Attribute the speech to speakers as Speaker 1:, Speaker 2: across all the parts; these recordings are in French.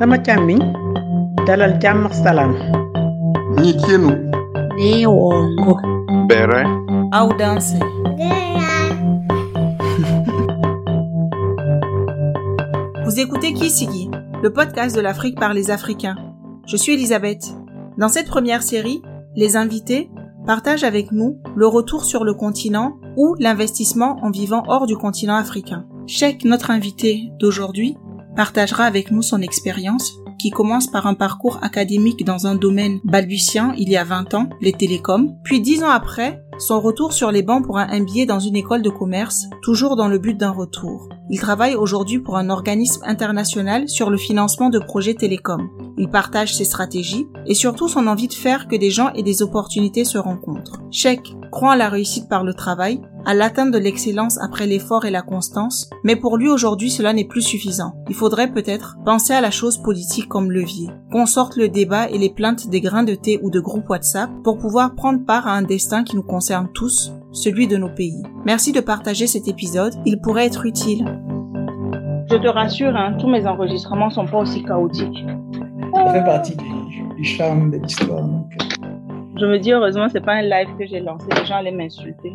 Speaker 1: sama càmmiñ dalal jàmm ak salaam
Speaker 2: Nyikienu.
Speaker 3: Neongo.
Speaker 2: Bere.
Speaker 4: Audanse. Vous écoutez Kisigi, le podcast de l'Afrique par les Africains. Je suis Elisabeth. Dans cette première série, les invités partagent avec nous le retour sur le continent ou l'investissement en vivant hors du continent africain. Cheikh, notre invité d'aujourd'hui, partagera avec nous son expérience qui commence par un parcours académique dans un domaine balbutiant il y a 20 ans, les télécoms, puis 10 ans après, son retour sur les bancs pour un MBA dans une école de commerce, toujours dans le but d'un retour. Il travaille aujourd'hui pour un organisme international sur le financement de projets télécoms. Il partage ses stratégies et surtout son envie de faire que des gens et des opportunités se rencontrent. Cheikh croit à la réussite par le travail, à l'atteinte de l'excellence après l'effort et la constance, mais pour lui aujourd'hui cela n'est plus suffisant. Il faudrait peut-être penser à la chose politique comme levier, qu'on sorte le débat et les plaintes des grains de thé ou de groupes WhatsApp pour pouvoir prendre part à un destin qui nous concerne tous, celui de nos pays. Merci de partager cet épisode, il pourrait être utile.
Speaker 5: Je te rassure, hein, tous mes enregistrements sont pas aussi chaotiques.
Speaker 6: Ça fait partie du, du charme de l'histoire. donc.
Speaker 5: Je me dis heureusement c'est pas un live que j'ai lancé, les gens allaient m'insulter.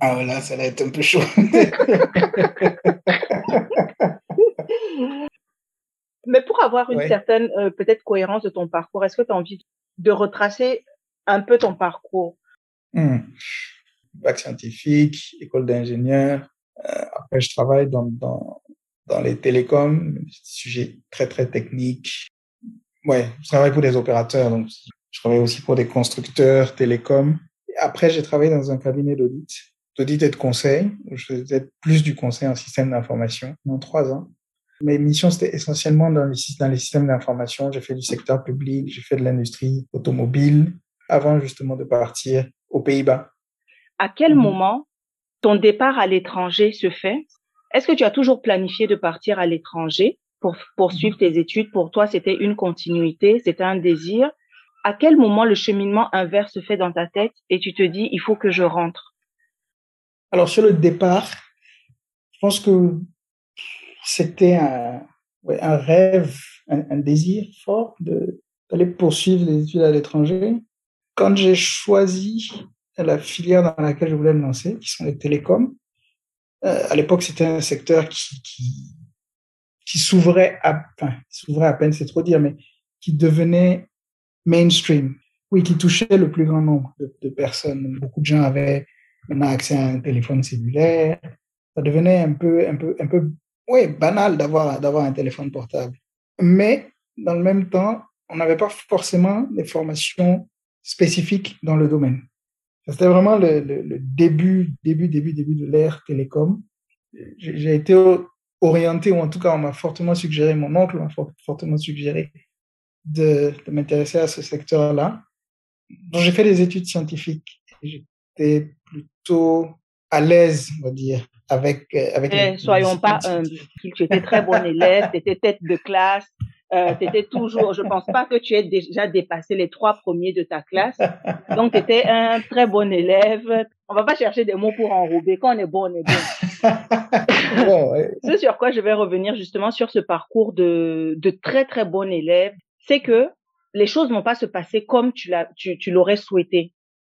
Speaker 6: Ah voilà, ça va être un peu chaud.
Speaker 5: Mais pour avoir une
Speaker 6: Ouais.
Speaker 5: certaine euh, peut-être cohérence de ton parcours, est-ce que tu as envie de retracer un peu ton parcours?
Speaker 6: Hmm. Bac scientifique, école d'ingénieur. Euh, après, je travaille dans, dans, dans les télécoms, sujet très, très technique. Ouais, je travaille pour des opérateurs, donc je travaille aussi pour des constructeurs télécoms. Après, j'ai travaillé dans un cabinet d'audit, d'audit et de conseil, où je faisais plus du conseil en système d'information, pendant trois ans. Mes missions, c'était essentiellement dans les systèmes d'information. J'ai fait du secteur public, j'ai fait de l'industrie automobile, avant justement de partir aux Pays-Bas.
Speaker 5: À quel
Speaker 6: Mhm.
Speaker 5: moment ton départ à l'étranger se fait? Est-ce que tu as toujours planifié de partir à l'étranger pour poursuivre tes études? Pour toi, c'était une continuité, c'était un désir. À quel moment le cheminement inverse se fait dans ta tête et tu te dis, il faut que je rentre?
Speaker 6: Alors, sur le départ, je pense que c'était un, ouais, un rêve, un, un désir fort de, d'aller poursuivre les études à l'étranger. Quand j'ai choisi la filière dans laquelle je voulais me lancer, qui sont les télécoms, euh, à l'époque, c'était un secteur qui, qui, s'ouvrait à, enfin, à peine, c'est trop dire, mais qui devenait mainstream. Oui, qui touchait le plus grand nombre de, personnes. Beaucoup de gens avaient maintenant accès à un téléphone cellulaire. Ça devenait un peu, un peu, un peu, ouais, banal d'avoir un téléphone portable. Mais, dans le même temps, on n'avait pas forcément des formations spécifiques dans le domaine. C'était vraiment le, le, le début, début, début, début de l'ère télécom. J'ai été orienté, ou en tout cas, on m'a fortement suggéré, mon oncle m'a for- fortement suggéré de, de m'intéresser à ce secteur-là. Donc, j'ai fait des études scientifiques. J'étais plutôt à l'aise, on va dire, avec, euh, avec
Speaker 5: Eh,
Speaker 6: les-
Speaker 5: soyons
Speaker 6: les
Speaker 5: pas humbles. Tu étais très bon élève, tu étais tête de classe, euh, tu étais toujours, je pense pas que tu aies déjà dépassé les trois premiers de ta classe. Donc, tu étais un très bon élève. On va pas chercher des mots pour enrober. Quand on est bon, on est bon.
Speaker 6: Bon, ouais.
Speaker 5: Ce sur quoi je vais revenir justement sur ce parcours de, de très très bon élève, c'est que les choses vont pas se passer comme tu l'as, tu, tu l'aurais souhaité.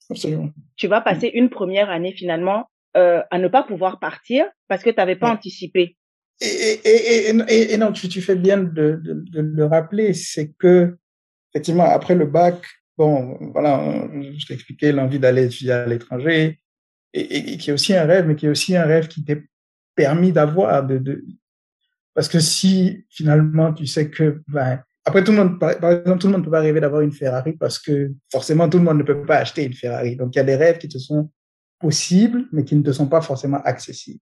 Speaker 6: Absolument.
Speaker 5: Tu vas passer une première année finalement euh, à ne pas pouvoir partir parce que tu n'avais pas
Speaker 6: Ouais.
Speaker 5: anticipé.
Speaker 6: Et, non, tu, fais bien de, le rappeler, c'est que, effectivement, après le bac, bon, voilà, je t'expliquais l'envie d'aller étudier à l'étranger, et, qui est aussi un rêve, mais qui est aussi un rêve qui t'est permis d'avoir, parce que si finalement tu sais que, ben, après tout le monde, par exemple, tout le monde ne peut pas rêver d'avoir une Ferrari parce que forcément tout le monde ne peut pas acheter une Ferrari. Donc il y a des rêves qui te sont possibles, mais qui ne te sont pas forcément accessibles.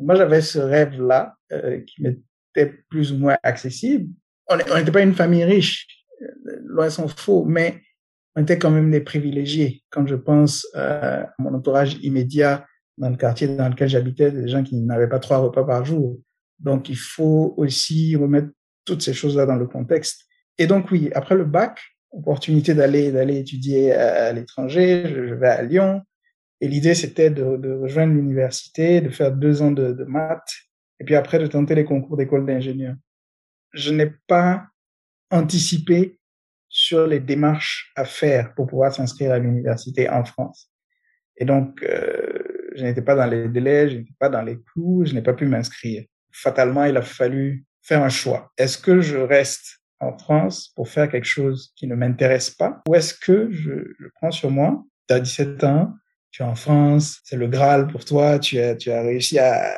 Speaker 6: Moi, j'avais ce rêve-là euh, qui m'était plus ou moins accessible. On n'était pas une famille riche, euh, loin s'en faut, mais on était quand même des privilégiés. Quand je pense euh, à mon entourage immédiat dans le quartier dans lequel j'habitais, des gens qui n'avaient pas trois repas par jour. Donc, il faut aussi remettre toutes ces choses-là dans le contexte. Et donc, oui, après le bac, opportunité d'aller d'aller étudier à, l'étranger, je vais à Lyon. Et l'idée, c'était de, rejoindre l'université, de faire deux ans de, maths, et puis après de tenter les concours d'école d'ingénieur. Je n'ai pas anticiper sur les démarches à faire pour pouvoir s'inscrire à l'université en France. Et donc, euh, je n'étais pas dans les délais, je n'étais pas dans les clous, je n'ai pas pu m'inscrire. Fatalement, il a fallu faire un choix. Est-ce que je reste en France pour faire quelque chose qui ne m'intéresse pas ou est-ce que je, prends sur moi, as 17 ans, tu es en France, c'est le Graal pour toi, tu as, tu as réussi à,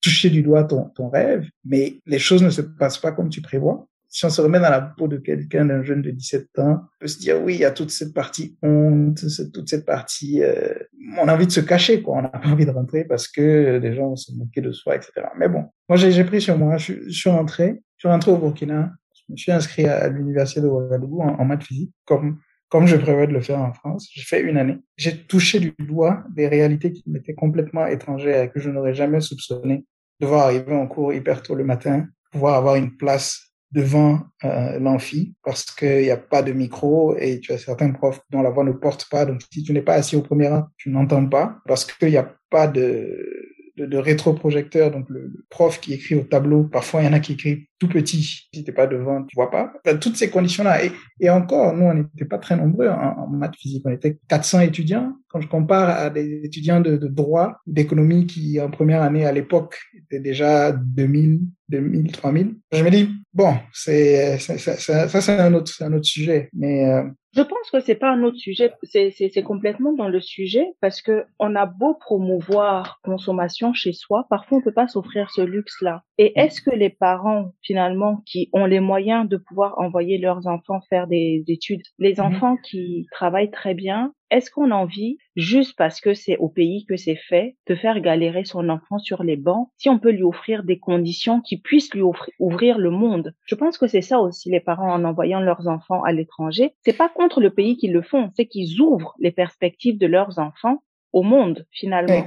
Speaker 6: toucher du doigt ton, ton rêve, mais les choses ne se passent pas comme tu prévois. Si on se remet dans la peau de quelqu'un, d'un jeune de 17 ans, on peut se dire, oui, il y a toute cette partie honte, toute cette partie, euh, on a envie de se cacher, quoi. On n'a pas envie de rentrer parce que les gens vont se moquer de soi, etc. Mais bon, moi, j'ai pris sur moi, je, je, suis rentré, je suis rentré au Burkina, je me suis inscrit à l'université de Ouagadougou en, en maths physique, comme comme je prévois de le faire en France. J'ai fait une année. J'ai touché du doigt des réalités qui m'étaient complètement étrangères et que je n'aurais jamais soupçonné. Devoir arriver en cours hyper tôt le matin, pouvoir avoir une place devant euh, l'amphi parce qu'il n'y a pas de micro et tu as certains profs dont la voix ne porte pas. Donc, si tu n'es pas assis au premier rang, tu n'entends pas parce qu'il n'y a pas de de, de rétroprojecteur, donc le, prof qui écrit au tableau, parfois il y en a qui écrivent tout petit, si t'es pas devant, tu vois pas. Enfin, toutes ces conditions-là. Et, et encore, nous, on n'était pas très nombreux en, en, maths physique. On était 400 étudiants. Quand je compare à des étudiants de, de droit, d'économie qui, en première année à l'époque, étaient déjà 2000, 2000, 3000, je me dis, bon, c'est, ça, c'est un autre, c'est un autre sujet. Mais, euh,
Speaker 5: je pense que c'est pas un autre sujet, c'est, c'est, c'est complètement dans le sujet parce que on a beau promouvoir consommation chez soi, parfois on peut pas s'offrir ce luxe-là. Et est-ce que les parents finalement qui ont les moyens de pouvoir envoyer leurs enfants faire des études, les enfants qui travaillent très bien, est-ce qu'on a envie, juste parce que c'est au pays que c'est fait, de faire galérer son enfant sur les bancs, si on peut lui offrir des conditions qui puissent lui offrir, ouvrir le monde? Je pense que c'est ça aussi les parents en envoyant leurs enfants à l'étranger. C'est pas contre le pays qu'ils le font, c'est qu'ils ouvrent les perspectives de leurs enfants au monde finalement.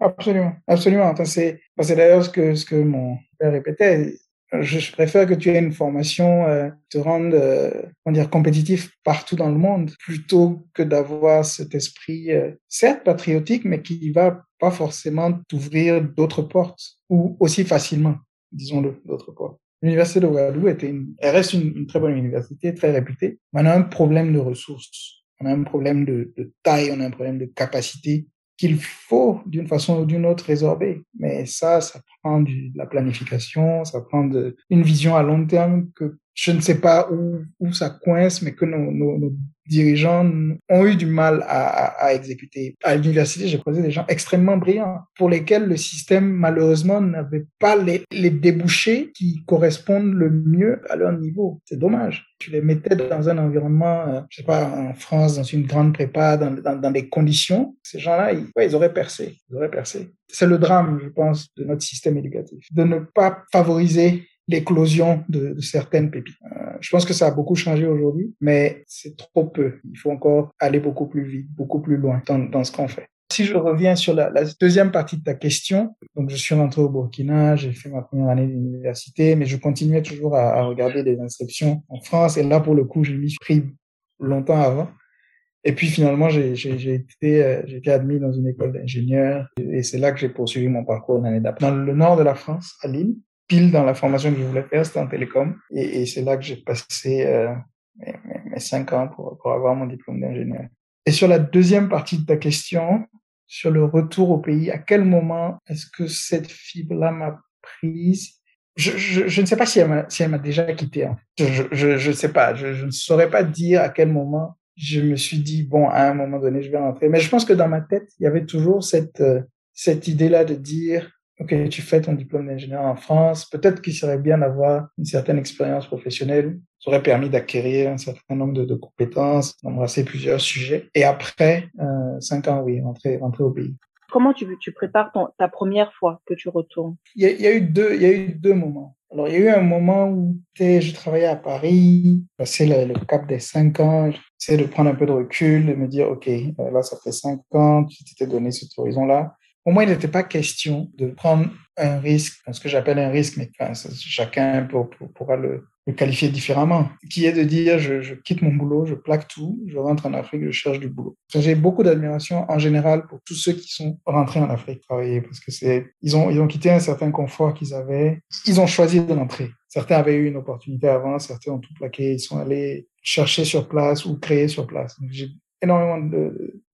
Speaker 6: Absolument, absolument. C'est, c'est d'ailleurs ce que, ce que mon père répétait je préfère que tu aies une formation euh, te rende euh, on dire compétitif partout dans le monde plutôt que d'avoir cet esprit euh, certes patriotique mais qui va pas forcément t'ouvrir d'autres portes ou aussi facilement disons-le d'autres portes l'université de Ouagadougou était une, elle reste une, une, très bonne université très réputée mais on a un problème de ressources on a un problème de, de taille on a un problème de capacité qu'il faut d'une façon ou d'une autre résorber. Mais ça, ça prend de la planification, ça prend une vision à long terme que je ne sais pas où, ça coince, mais que nos, dirigeants ont eu du mal à, exécuter. À l'université, j'ai croisé des gens extrêmement brillants pour lesquels le système, malheureusement, n'avait pas les, débouchés qui correspondent le mieux à leur niveau. C'est dommage. Tu les mettais dans un environnement, euh, je sais pas, en France, dans une grande prépa, dans, des conditions. Ces gens-là, ils auraient percé. Ils auraient percé. C'est le drame, je pense, de notre système éducatif. De ne pas favoriser l'éclosion de, certaines pépites. Euh, je pense que ça a beaucoup changé aujourd'hui, mais c'est trop peu. Il faut encore aller beaucoup plus vite, beaucoup plus loin dans, ce qu'on fait. Si je reviens sur la, deuxième partie de ta question, donc je suis rentré au Burkina, j'ai fait ma première année d'université, mais je continuais toujours à, à, regarder des inscriptions en France, et là pour le coup, j'ai mis pris longtemps avant. Et puis finalement, j'ai été, euh, j'ai été admis dans une école d'ingénieur, et c'est là que j'ai poursuivi mon parcours l'année d'après. Dans le nord de la France, à Lille, pile dans la formation que je voulais faire, c'était en télécom. Et, c'est là que j'ai passé euh, mes, cinq ans pour, avoir mon diplôme d'ingénieur. Et sur la deuxième partie de ta question, sur le retour au pays, à quel moment est-ce que cette fibre-là m'a prise? Je, je, je, ne sais pas si elle m'a si déjà quitté. Hein. Je, je, sais pas. Je ne saurais pas dire à quel moment je me suis dit bon à un moment donné je vais rentrer. Mais je pense que dans ma tête il y avait toujours cette euh, cette idée-là de dire ok, tu fais ton diplôme d'ingénieur en France, peut-être qu'il serait bien d'avoir une certaine expérience professionnelle. Ça aurait permis d'acquérir un certain nombre de, de compétences, d'embrasser plusieurs sujets. Et après, euh, cinq ans, oui, rentrer, rentrer au pays.
Speaker 5: Comment tu, prépares ta première fois que tu retournes?
Speaker 6: Il y, a, eu deux, il y a eu deux moments. Alors, il y a eu un moment où je travaillais à Paris, passé le, cap des cinq ans, j'essayais de prendre un peu de recul, de me dire, OK, euh, là, ça fait cinq ans, tu t'étais donné cet horizon-là pour moi, il n'était pas question de prendre un risque, ce que j'appelle un risque, mais chacun pour, pourra le, le, qualifier différemment, qui est de dire je, je, quitte mon boulot, je plaque tout, je rentre en Afrique, je cherche du boulot. J'ai beaucoup d'admiration en général pour tous ceux qui sont rentrés en Afrique travailler, parce que c'est ils ont ils ont quitté un certain confort qu'ils avaient, ils ont choisi de rentrer. certains avaient eu une opportunité avant, certains ont tout plaqué, ils sont allés chercher sur place ou créer sur place. J'ai énormément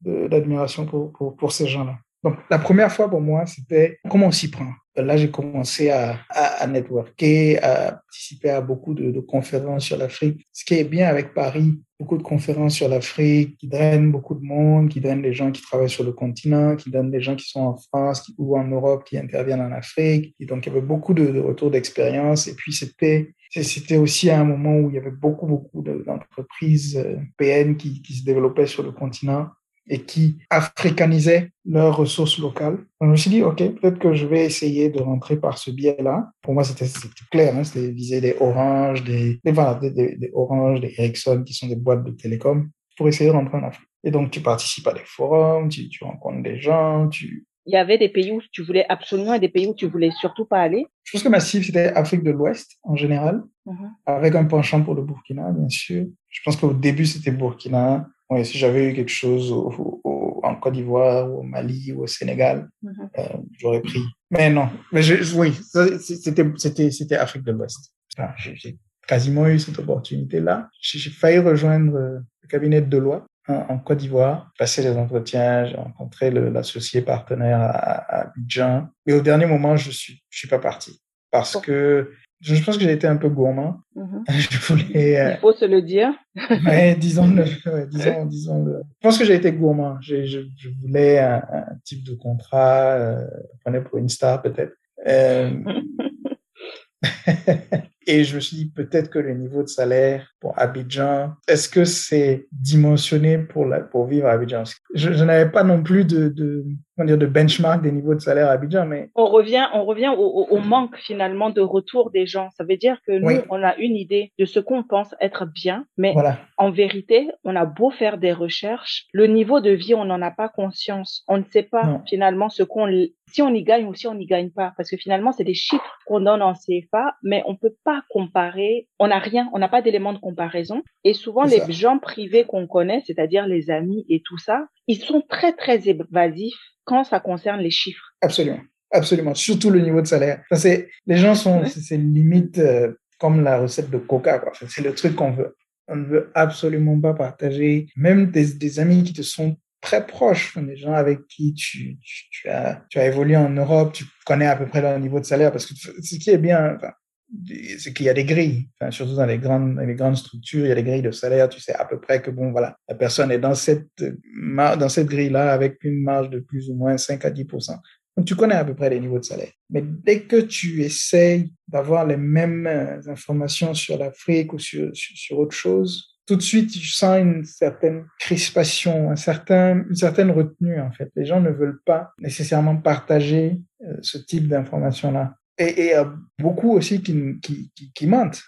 Speaker 6: d'admiration de, pour, pour, pour ces gens-là. Donc, la première fois pour moi, c'était comment on s'y prend. Là, j'ai commencé à, à, à, networker, à participer à beaucoup de, de conférences sur l'Afrique. Ce qui est bien avec Paris, beaucoup de conférences sur l'Afrique qui drainent beaucoup de monde, qui drainent les gens qui travaillent sur le continent, qui donnent les gens qui sont en France ou en Europe qui interviennent en Afrique. Et donc, il y avait beaucoup de, de retours d'expérience. Et puis, c'était c'était aussi un moment où il y avait beaucoup, beaucoup d'entreprises euh, PN qui, qui se développaient sur le continent et qui africanisaient leurs ressources locales. Donc, je me suis dit, OK, peut-être que je vais essayer de rentrer par ce biais-là. Pour moi, c'était clair, hein, c'était viser des Orange, des, des, voilà, des, des, des Ericsson, qui sont des boîtes de télécom, pour essayer de rentrer en Afrique. Et donc, tu participes à des forums, tu, tu rencontres des gens, tu...
Speaker 5: Il y avait des pays où tu voulais absolument et des pays où tu voulais surtout pas aller?
Speaker 6: Je pense que ma cible, c'était Afrique de l'Ouest, en général, mm -hmm. avec un penchant pour le Burkina, bien sûr. Je pense qu'au début, c'était Burkina, oui, si j'avais eu quelque chose au, au, en Côte d'Ivoire, au Mali ou au Sénégal, mm -hmm. euh, j'aurais pris. Mais non, mais je, oui, c'était Afrique de l'Ouest. J'ai quasiment eu cette opportunité-là. J'ai failli rejoindre le cabinet de Deloitte en, en Côte d'Ivoire, passer les entretiens, j'ai rencontré l'associé partenaire à, à Abidjan. Mais au dernier moment, je suis je suis pas parti parce que je pense que j'ai été un peu gourmand. Mm -hmm. Je voulais.
Speaker 5: Euh... Il faut se le dire.
Speaker 6: ouais, disons le. Ouais, disons, disons le. Je pense que j'ai été gourmand. Je, je, je voulais un, un, type de contrat. Euh, prenais pour une star peut-être. Euh... Et je me suis dit peut-être que le niveau de salaire pour Abidjan, est-ce que c'est dimensionné pour, la, pour vivre à Abidjan? Je, je n'avais pas non plus de, de, dire, de benchmark des niveaux de salaire à Abidjan, mais...
Speaker 5: On revient, on revient au, au, manque finalement de retour des gens. Ça veut dire que nous, oui. on a une idée de ce qu'on pense être bien, mais voilà. en vérité, on a beau faire des recherches, le niveau de vie, on n'en a pas conscience. On ne sait pas non. finalement ce qu'on si on y gagne ou si on n'y gagne pas, parce que finalement, c'est des chiffres qu'on donne en CFA, mais on peut pas comparer, on n'a rien, on n'a pas d'éléments de comparaison. Et souvent, les gens privés qu'on connaît, c'est-à-dire les amis et tout ça, ils sont très, très évasifs quand ça concerne les chiffres?
Speaker 6: Absolument. Absolument. Surtout le niveau de salaire. Ça, c'est, les gens sont, ouais. c'est limite euh, comme la recette de Coca, quoi. C'est le truc qu'on veut. On ne veut absolument pas partager. Même des, des amis qui te sont très proches, des gens avec qui tu, tu, tu, as, tu as évolué en Europe, tu connais à peu près leur niveau de salaire, parce que ce qui est bien, enfin, c'est qu'il y a des grilles, enfin, surtout dans les grandes, les grandes structures, il y a des grilles de salaire, tu sais à peu près que bon, voilà, la personne est dans cette, dans cette grille-là avec une marge de plus ou moins 5 à 10 Donc, tu connais à peu près les niveaux de salaire. Mais dès que tu essayes d'avoir les mêmes informations sur l'Afrique ou sur, sur, sur autre chose, tout de suite, je sens une certaine crispation, un certain, une certaine retenue, en fait. Les gens ne veulent pas nécessairement partager euh, ce type d'informations-là. Et, et euh, beaucoup aussi qui, qui, qui, mentent.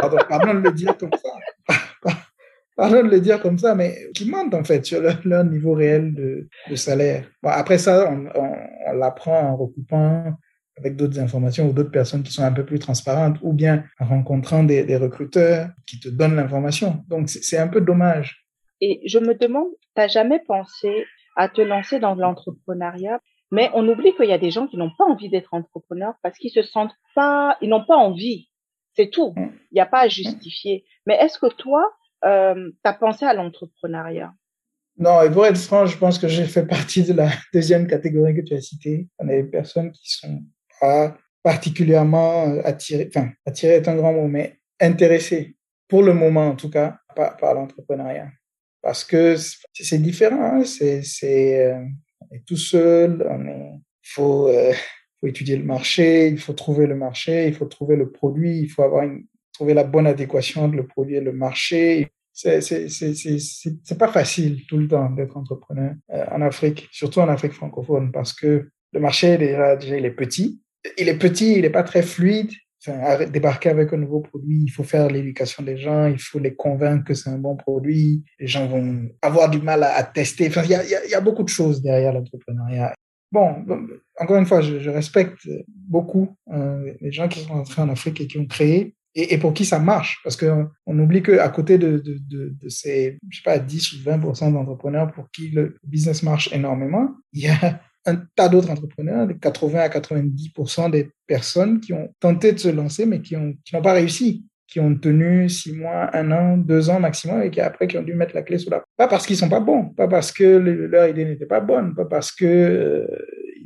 Speaker 6: Pardon, pardon, de le dire comme ça. Pardon de le dire comme ça, mais qui mentent, en fait, sur leur, niveau réel de, salaire. Bon, après ça, on l'apprend en recoupant avec d'autres informations ou d'autres personnes qui sont un peu plus transparentes ou bien en rencontrant des, des recruteurs qui te donnent l'information. Donc, c'est un peu dommage.
Speaker 5: Et je me demande, t'as jamais pensé à te lancer dans l'entrepreneuriat mais on oublie qu'il y a des gens qui n'ont pas envie d'être entrepreneurs parce qu'ils se sentent pas, ils n'ont pas envie. C'est tout. Il n'y a pas à justifier. Mais est-ce que toi, euh, tu as pensé à l'entrepreneuriat?
Speaker 6: Non, et pour être franc, je pense que j'ai fait partie de la deuxième catégorie que tu as citée. On a des personnes qui sont pas particulièrement attirées, enfin, attirées est un grand mot, mais intéressées, pour le moment en tout cas, par, par l'entrepreneuriat. Parce que c'est différent, hein. c'est, c'est, euh, tout seul, on est, faut, euh, faut étudier le marché, il faut trouver le marché, il faut trouver le produit, il faut avoir trouver la bonne adéquation entre le produit et le marché. C'est, c'est, c'est, c'est pas facile tout le temps d'être entrepreneur euh, en Afrique, surtout en Afrique francophone, parce que le marché déjà, déjà il est petit. Il est petit, il n'est pas très fluide. Débarquer avec un nouveau produit, il faut faire l'éducation des gens, il faut les convaincre que c'est un bon produit. Les gens vont avoir du mal à, tester. Enfin, il y a, beaucoup de choses derrière l'entrepreneuriat. Bon, encore une fois, je, respecte beaucoup euh, les gens qui sont entrés en Afrique et qui ont créé et, pour qui ça marche. Parce qu'on on oublie qu'à côté de, ces, je sais pas, 10 ou 20% d'entrepreneurs pour qui le business marche énormément, il y a un tas d'autres entrepreneurs, de 80 à 90% des personnes qui ont tenté de se lancer, mais qui n'ont qui pas réussi, qui ont tenu six mois, un an, deux ans maximum, et qui après qui ont dû mettre la clé sous la Pas parce qu'ils sont pas bons, pas parce que le- leur idée n'était pas bonne, pas parce que euh,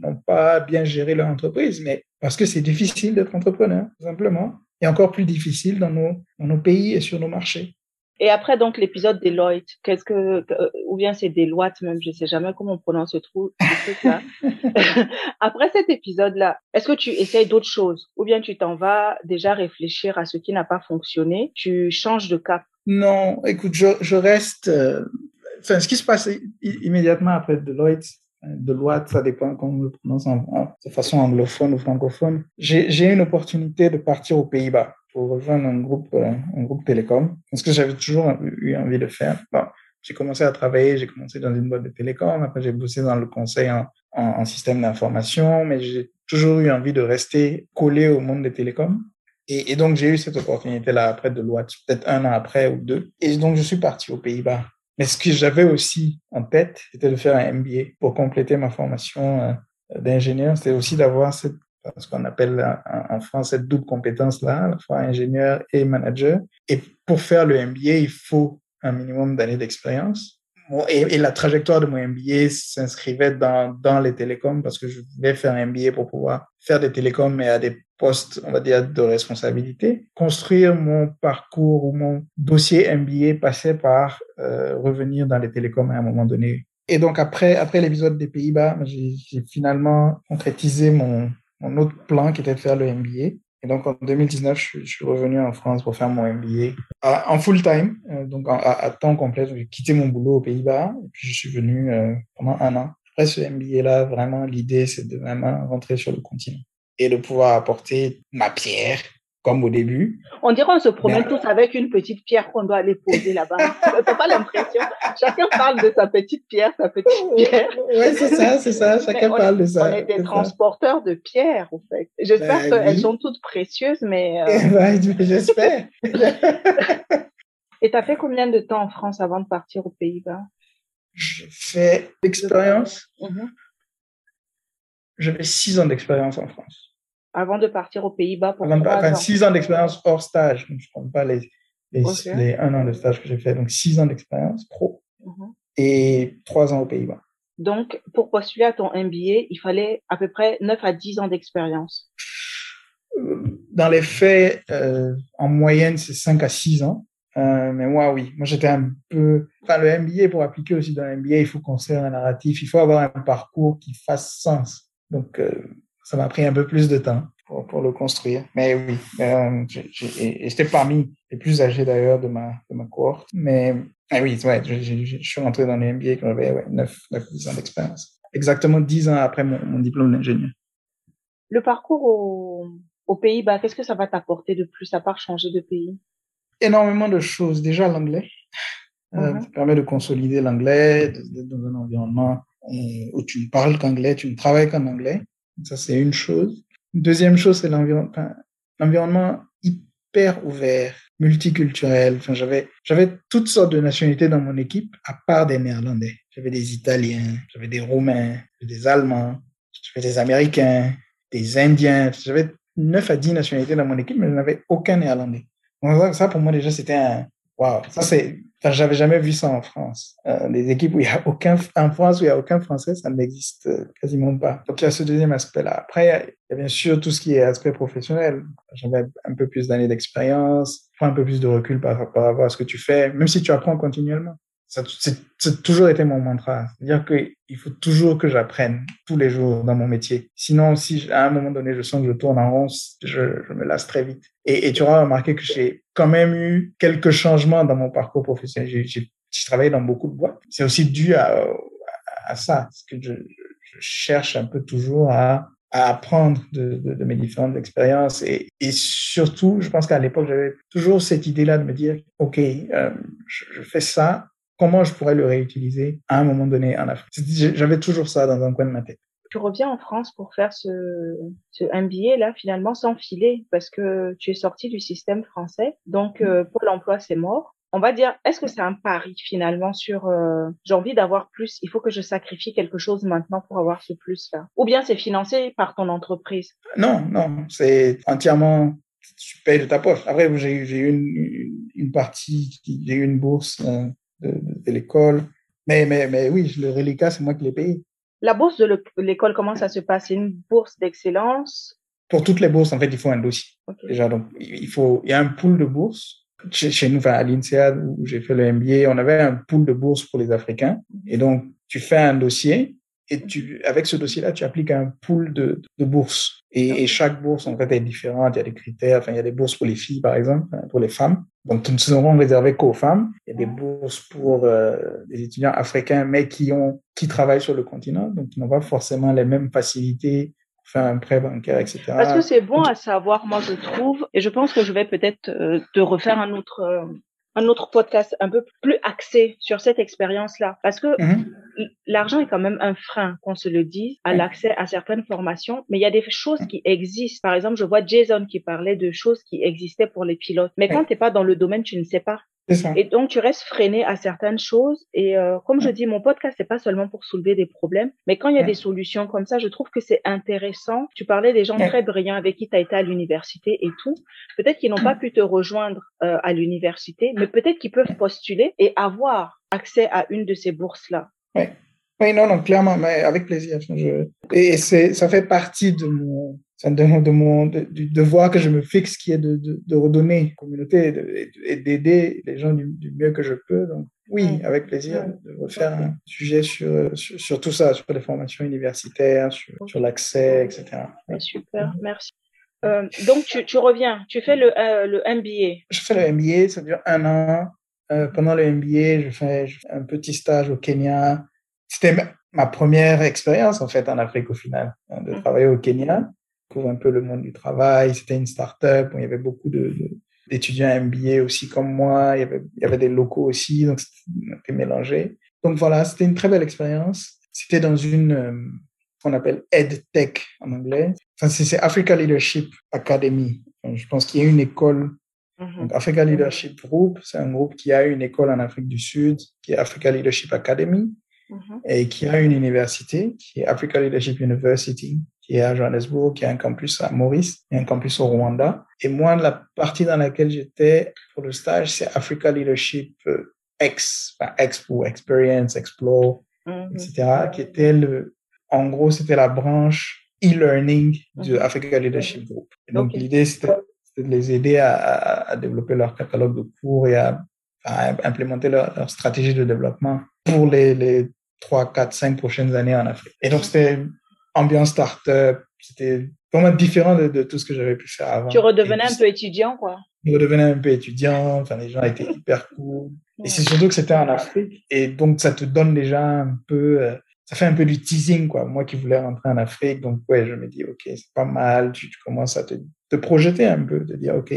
Speaker 6: n'ont pas bien géré leur entreprise, mais parce que c'est difficile d'être entrepreneur, tout simplement. Et encore plus difficile dans nos, dans nos pays et sur nos marchés.
Speaker 5: Et après, donc, l'épisode Deloitte, qu'est-ce que, euh, ou bien c'est Deloitte même, je sais jamais comment on prononce ce trou, truc-là. après cet épisode-là, est-ce que tu essayes d'autres choses? Ou bien tu t'en vas déjà réfléchir à ce qui n'a pas fonctionné, tu changes de cap?
Speaker 6: Non, écoute, je, je reste. euh, Enfin, ce qui se passe immédiatement après Deloitte, euh, Deloitte, ça dépend comment on le prononce en, en- de façon anglophone ou francophone. J'ai j'ai une opportunité de partir aux Pays-Bas pour rejoindre un groupe, euh, un groupe télécom. C'est ce que j'avais toujours eu envie de faire. Bon, j'ai commencé à travailler, j'ai commencé dans une boîte de télécom, après j'ai bossé dans le conseil en, en, système d'information, mais j'ai toujours eu envie de rester collé au monde des télécoms. Et, donc, j'ai eu cette opportunité-là après Deloitte, peut-être un an après ou deux. Et donc, je suis parti aux Pays-Bas. Mais ce que j'avais aussi en tête, c'était de faire un MBA pour compléter ma formation euh, d'ingénieur. C'était aussi d'avoir cette, ce qu'on appelle en, France cette double compétence-là, à la fois ingénieur et manager. Et pour faire le MBA, il faut un minimum d'années d'expérience. Et, la trajectoire de mon MBA s'inscrivait dans, les télécoms parce que je voulais faire un MBA pour pouvoir faire des télécoms, mais à des postes, on va dire, de responsabilité. Construire mon parcours ou mon dossier MBA passait par euh, revenir dans les télécoms à un moment donné. Et donc après, après l'épisode des Pays-Bas, j'ai finalement concrétisé mon, mon autre plan qui était de faire le MBA. Et donc en 2019, je, suis- revenu en France pour faire mon MBA en full time, euh, donc à temps complet. J'ai quitté mon boulot aux Pays-Bas et puis je suis venu euh, pendant un an. Après ce MBA-là, vraiment, l'idée, c'est de vraiment rentrer sur le continent et de pouvoir apporter ma pierre, comme au début.
Speaker 5: On dirait on se promène
Speaker 6: Mais-
Speaker 5: tous avec une petite pierre qu'on doit aller poser là-bas. T'as pas l'impression? Chacun parle de sa petite pierre, sa petite pierre.
Speaker 6: Ouais, c'est ça, c'est ça. Chacun
Speaker 5: Mais on
Speaker 6: parle de
Speaker 5: On
Speaker 6: ça.
Speaker 5: est des
Speaker 6: ça.
Speaker 5: transporteurs de pierres, en fait. J'espère
Speaker 6: Ben
Speaker 5: qu'elles
Speaker 6: oui.
Speaker 5: sont toutes précieuses, mais... euh,
Speaker 6: Eh ben, J'espère.
Speaker 5: Et t'as fait combien de temps en France avant de partir aux Pays-Bas?
Speaker 6: J'ai fait l'expérience.
Speaker 5: Mhm.
Speaker 6: J'avais six ans d'expérience en France.
Speaker 5: Avant de partir aux Pays-Bas pour
Speaker 6: Enfin, six ans d'expérience hors stage. Donc, je compte pas les, les, un an de stage que j'ai fait. Donc, six ans d'expérience pro
Speaker 5: Mhm.
Speaker 6: et trois ans aux Pays-Bas.
Speaker 5: Donc, pour postuler à ton MBA, il fallait à peu près 9 à 10 ans d'expérience.
Speaker 6: Euh, Dans les faits, euh, en moyenne, c'est 5 à 6 ans. Euh, mais moi, oui. Moi, j'étais un peu... Enfin, le MBA, pour appliquer aussi dans le MBA, il faut construire un narratif. Il faut avoir un parcours qui fasse sens. Donc, euh, ça m'a pris un peu plus de temps pour, pour le construire. Mais oui, euh, j'étais parmi les plus âgés d'ailleurs de ma, de ma cohorte. Mais ah oui, ouais, j'ai- je suis rentré dans le MBA quand j'avais ouais, 9, 9, 10 ans d'expérience. Exactement 10 ans après mon, mon diplôme d'ingénieur.
Speaker 5: Le parcours aux, aux Pays-Bas, qu'est-ce que ça va t'apporter de plus à part changer de pays?
Speaker 6: Énormément de choses. Déjà, l'anglais. Euh,
Speaker 5: Mhm.
Speaker 6: Ça permet de consolider l'anglais, d'être dans un environnement où tu ne parles qu'anglais, tu ne travailles qu'en anglais. Ça, c'est une chose. Deuxième chose, c'est l'environnement, hyper ouvert, multiculturel. Enfin, j'avais, j'avais toutes sortes de nationalités dans mon équipe, à part des Néerlandais. J'avais des Italiens, j'avais des Roumains, des Allemands, j'avais des Américains, des Indiens. J'avais 9 à 10 nationalités dans mon équipe, mais je n'avais aucun Néerlandais. Donc, ça, pour moi, déjà, c'était un, waouh, ça, c'est, enfin, j'avais jamais vu ça en France. Euh, des équipes où il y a aucun, en France, où il y a aucun français, ça n'existe euh, quasiment pas. Donc, il y a ce deuxième aspect-là. Après, il y a- il y a bien sûr tout ce qui est aspect professionnel. J'avais un peu plus d'années d'expérience, prends un peu plus de recul par rapport à ce que tu fais, même si tu apprends continuellement. Ça, c'est, toujours été mon mantra. C'est-à-dire qu'il faut toujours que j'apprenne tous les jours dans mon métier. Sinon, si à un moment donné, je sens que je tourne en rond, je, me lasse très vite. Et, tu auras remarqué que j'ai quand même eu quelques changements dans mon parcours professionnel. J'ai, travaillé dans beaucoup de boîtes. C'est aussi dû à, ça. Parce que je, cherche un peu toujours à, apprendre de, mes différentes expériences. Et, surtout, je pense qu'à l'époque, j'avais toujours cette idée-là de me dire, OK, euh, je fais ça, comment je pourrais le réutiliser à un moment donné en Afrique. J'avais toujours ça dans un coin de ma tête.
Speaker 5: Tu reviens en France pour faire ce, ce MBA là finalement sans filer parce que tu es sorti du système français. Donc euh, Pôle emploi c'est mort. on va dire, est-ce que c'est un pari finalement sur euh, j'ai envie d'avoir plus, il faut que je sacrifie quelque chose maintenant pour avoir ce plus-là? Ou bien c'est financé par ton entreprise?
Speaker 6: Non, non, c'est entièrement tu payes de ta poche. Après, j'ai eu une, une, partie, j'ai eu une bourse euh, de, de, l'école. Mais, mais, mais oui, le reliquat, c'est moi qui l'ai payé.
Speaker 5: La bourse de l'école, comment ça se passe? C'est une bourse d'excellence?
Speaker 6: Pour toutes les bourses, en fait, il faut un dossier. Déjà, donc, il faut, il y a un pool de bourses chez, nous, enfin, à l'INSEAD, où j'ai fait le MBA, on avait un pool de bourses pour les Africains. Et donc, tu fais un dossier et tu, avec ce dossier-là, tu appliques un pool de, de bourses. Et, chaque bourse, en fait, est différente. Il y a des critères. Enfin, il y a des bourses pour les filles, par exemple, hein, pour les femmes. Donc, ne seront réservés qu'aux femmes. Il y a des bourses pour euh, des étudiants africains, mais qui ont, qui travaillent sur le continent. Donc, ils n'ont pas forcément les mêmes facilités faire un prêt bancaire, etc.
Speaker 5: Parce que c'est bon à savoir, moi, je trouve. Et je pense que je vais peut-être euh, te refaire un autre, euh, un autre podcast un peu plus axé sur cette expérience-là. Parce que mhm. l'argent est quand même un frein, qu'on se le dise, à l'accès à certaines formations. Mais il y a des choses qui existent. Par exemple, je vois Jason qui parlait de choses qui existaient pour les pilotes. Mais quand tu n'es pas dans le domaine, tu ne sais pas. Et donc, tu restes freiné à certaines choses. Et euh, comme je dis, mon podcast, c'est pas seulement pour soulever des problèmes, mais quand il y a des solutions comme ça, je trouve que c'est intéressant. Tu parlais des gens très brillants avec qui tu as été à l'université et tout. Peut-être qu'ils n'ont pas pu te rejoindre euh, à l'université, mais peut-être qu'ils peuvent postuler et avoir accès à une de ces bourses-là.
Speaker 6: Oui. Oui, non, non, clairement, mais avec plaisir. Je... Et c'est, ça fait partie de mon, de, de mon du devoir que je me fixe qui est de, de, redonner à la communauté et d'aider les gens du, mieux que je peux. Donc oui, avec plaisir de refaire un sujet sur, sur, tout ça, sur les formations universitaires, sur, sur l'accès, etc.
Speaker 5: Super, merci. Euh, donc tu, tu, reviens, tu fais le, euh, le MBA.
Speaker 6: Je fais le MBA, ça dure un an. Euh, pendant le MBA, je fais, je fais un petit stage au Kenya. C'était ma première expérience en fait en Afrique au final, hein, de mm. travailler au Kenya couvre un peu le monde du travail. C'était une start-up où il y avait beaucoup de, d'étudiants MBA aussi comme moi. Il y avait, il y avait des locaux aussi, donc c'était mélangé. Donc voilà, c'était une très belle expérience. C'était dans une, euh, qu'on appelle EdTech en anglais. Enfin, c'est Africa Leadership Academy. je pense qu'il y a une école mm-hmm. donc, Africa Leadership Group, c'est un groupe qui a une école en Afrique du Sud, qui est Africa Leadership Academy, mm-hmm. et qui a une université, qui est Africa Leadership University, qui est à Johannesburg, qui a un campus à Maurice et un campus au Rwanda. Et moi, la partie dans laquelle j'étais pour le stage, c'est Africa Leadership euh, X, enfin X pour Experience, Explore, mhm. etc., qui était le, en gros, c'était la branche e-learning de mhm. Africa Leadership Group. donc, l'idée, c'était de les aider à, à, développer leur catalogue de cours et à, à implémenter leur, leur, stratégie de développement pour les, les 3, 4, 5 prochaines années en Afrique. Et donc, c'était ambiance start-up. C'était vraiment différent de, tout ce que j'avais pu faire avant.
Speaker 5: Tu redevenais un peu étudiant, quoi.
Speaker 6: Je redevenais un peu étudiant. Enfin, les gens étaient hyper cool. Et c'est surtout que c'était en Afrique. Et donc, ça te donne déjà un peu, euh, ça fait un peu du teasing, quoi. Moi qui voulais rentrer en Afrique. Donc, ouais, je me dis, OK, c'est pas mal. Tu, tu commences à te, te projeter un peu, de dire, OK,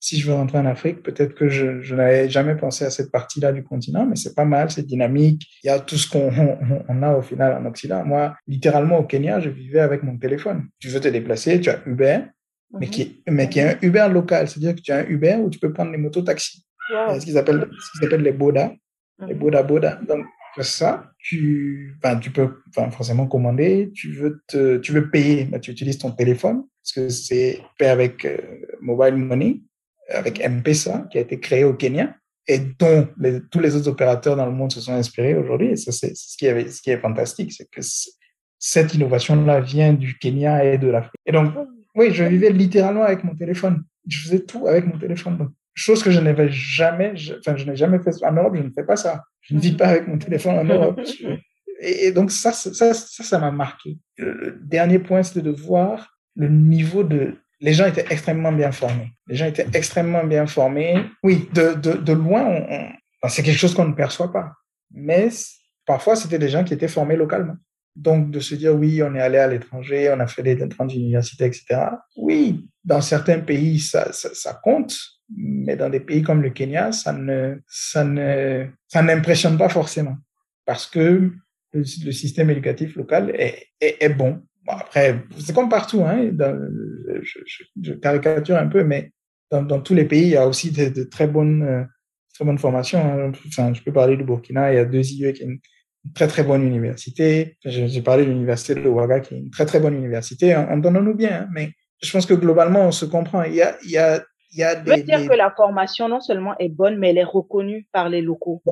Speaker 6: si je veux rentrer en Afrique, peut-être que je, je n'avais jamais pensé à cette partie-là du continent, mais c'est pas mal, c'est dynamique. Il y a tout ce qu'on on, a au final en Occident. Moi, littéralement au Kenya, je vivais avec mon téléphone. Tu veux te déplacer, tu as Uber, mais qui est, mais qui est un Uber local, c'est-à-dire que tu as un Uber où tu peux prendre les motos taxis. Ce qu'ils appellent, ce qu'ils appellent les Boda, les mhm. Boda Boda. Donc ça, tu, enfin, tu peux, enfin, forcément commander. Tu veux te, tu veux payer, bah, tu utilises ton téléphone parce que c'est payé avec euh, mobile money avec M-Pesa, qui a été créé au Kenya et dont tous les autres opérateurs dans le monde se sont inspirés aujourd'hui. Et ça, c'est ce qui, est fantastique, c'est que cette innovation-là vient du Kenya et de l'Afrique. Et donc, oui, je vivais littéralement avec mon téléphone. Je faisais tout avec mon téléphone. chose que je n'avais jamais, enfin, je n'ai jamais fait en Europe, je ne fais pas ça. Je ne vis pas avec mon téléphone en Europe. Et, donc, ça, ça, ça, ça m'a marqué. Le dernier point, c'était de voir le niveau de les gens étaient extrêmement bien formés. Les gens étaient extrêmement bien formés. Oui, de, de, de loin, on, c'est quelque chose qu'on ne perçoit pas. Mais parfois, c'était des gens qui étaient formés localement. Donc, de se dire, oui, on est allé à l'étranger, on a fait des grandes universités, etc. Oui, dans certains pays, ça, ça, ça, compte, mais dans des pays comme le Kenya, ça ne, ça ne, ça n'impressionne pas forcément. Parce que le, système éducatif local est, est bon après, c'est comme partout, hein, je, je, je, caricature un peu, mais dans, dans, tous les pays, il y a aussi de, de très bonnes, euh, très bonne formation. Hein. Enfin, je peux parler du Burkina. Il y a deux IE qui est une, très très bonne université. J'ai parlé de l'université de Ouaga qui est une très très bonne université. Entendons-nous bien, hein, mais je pense que globalement on se comprend. Il y a, il y a, il y a
Speaker 5: des. Je veux dire que la formation non seulement est bonne, mais elle est reconnue par les locaux.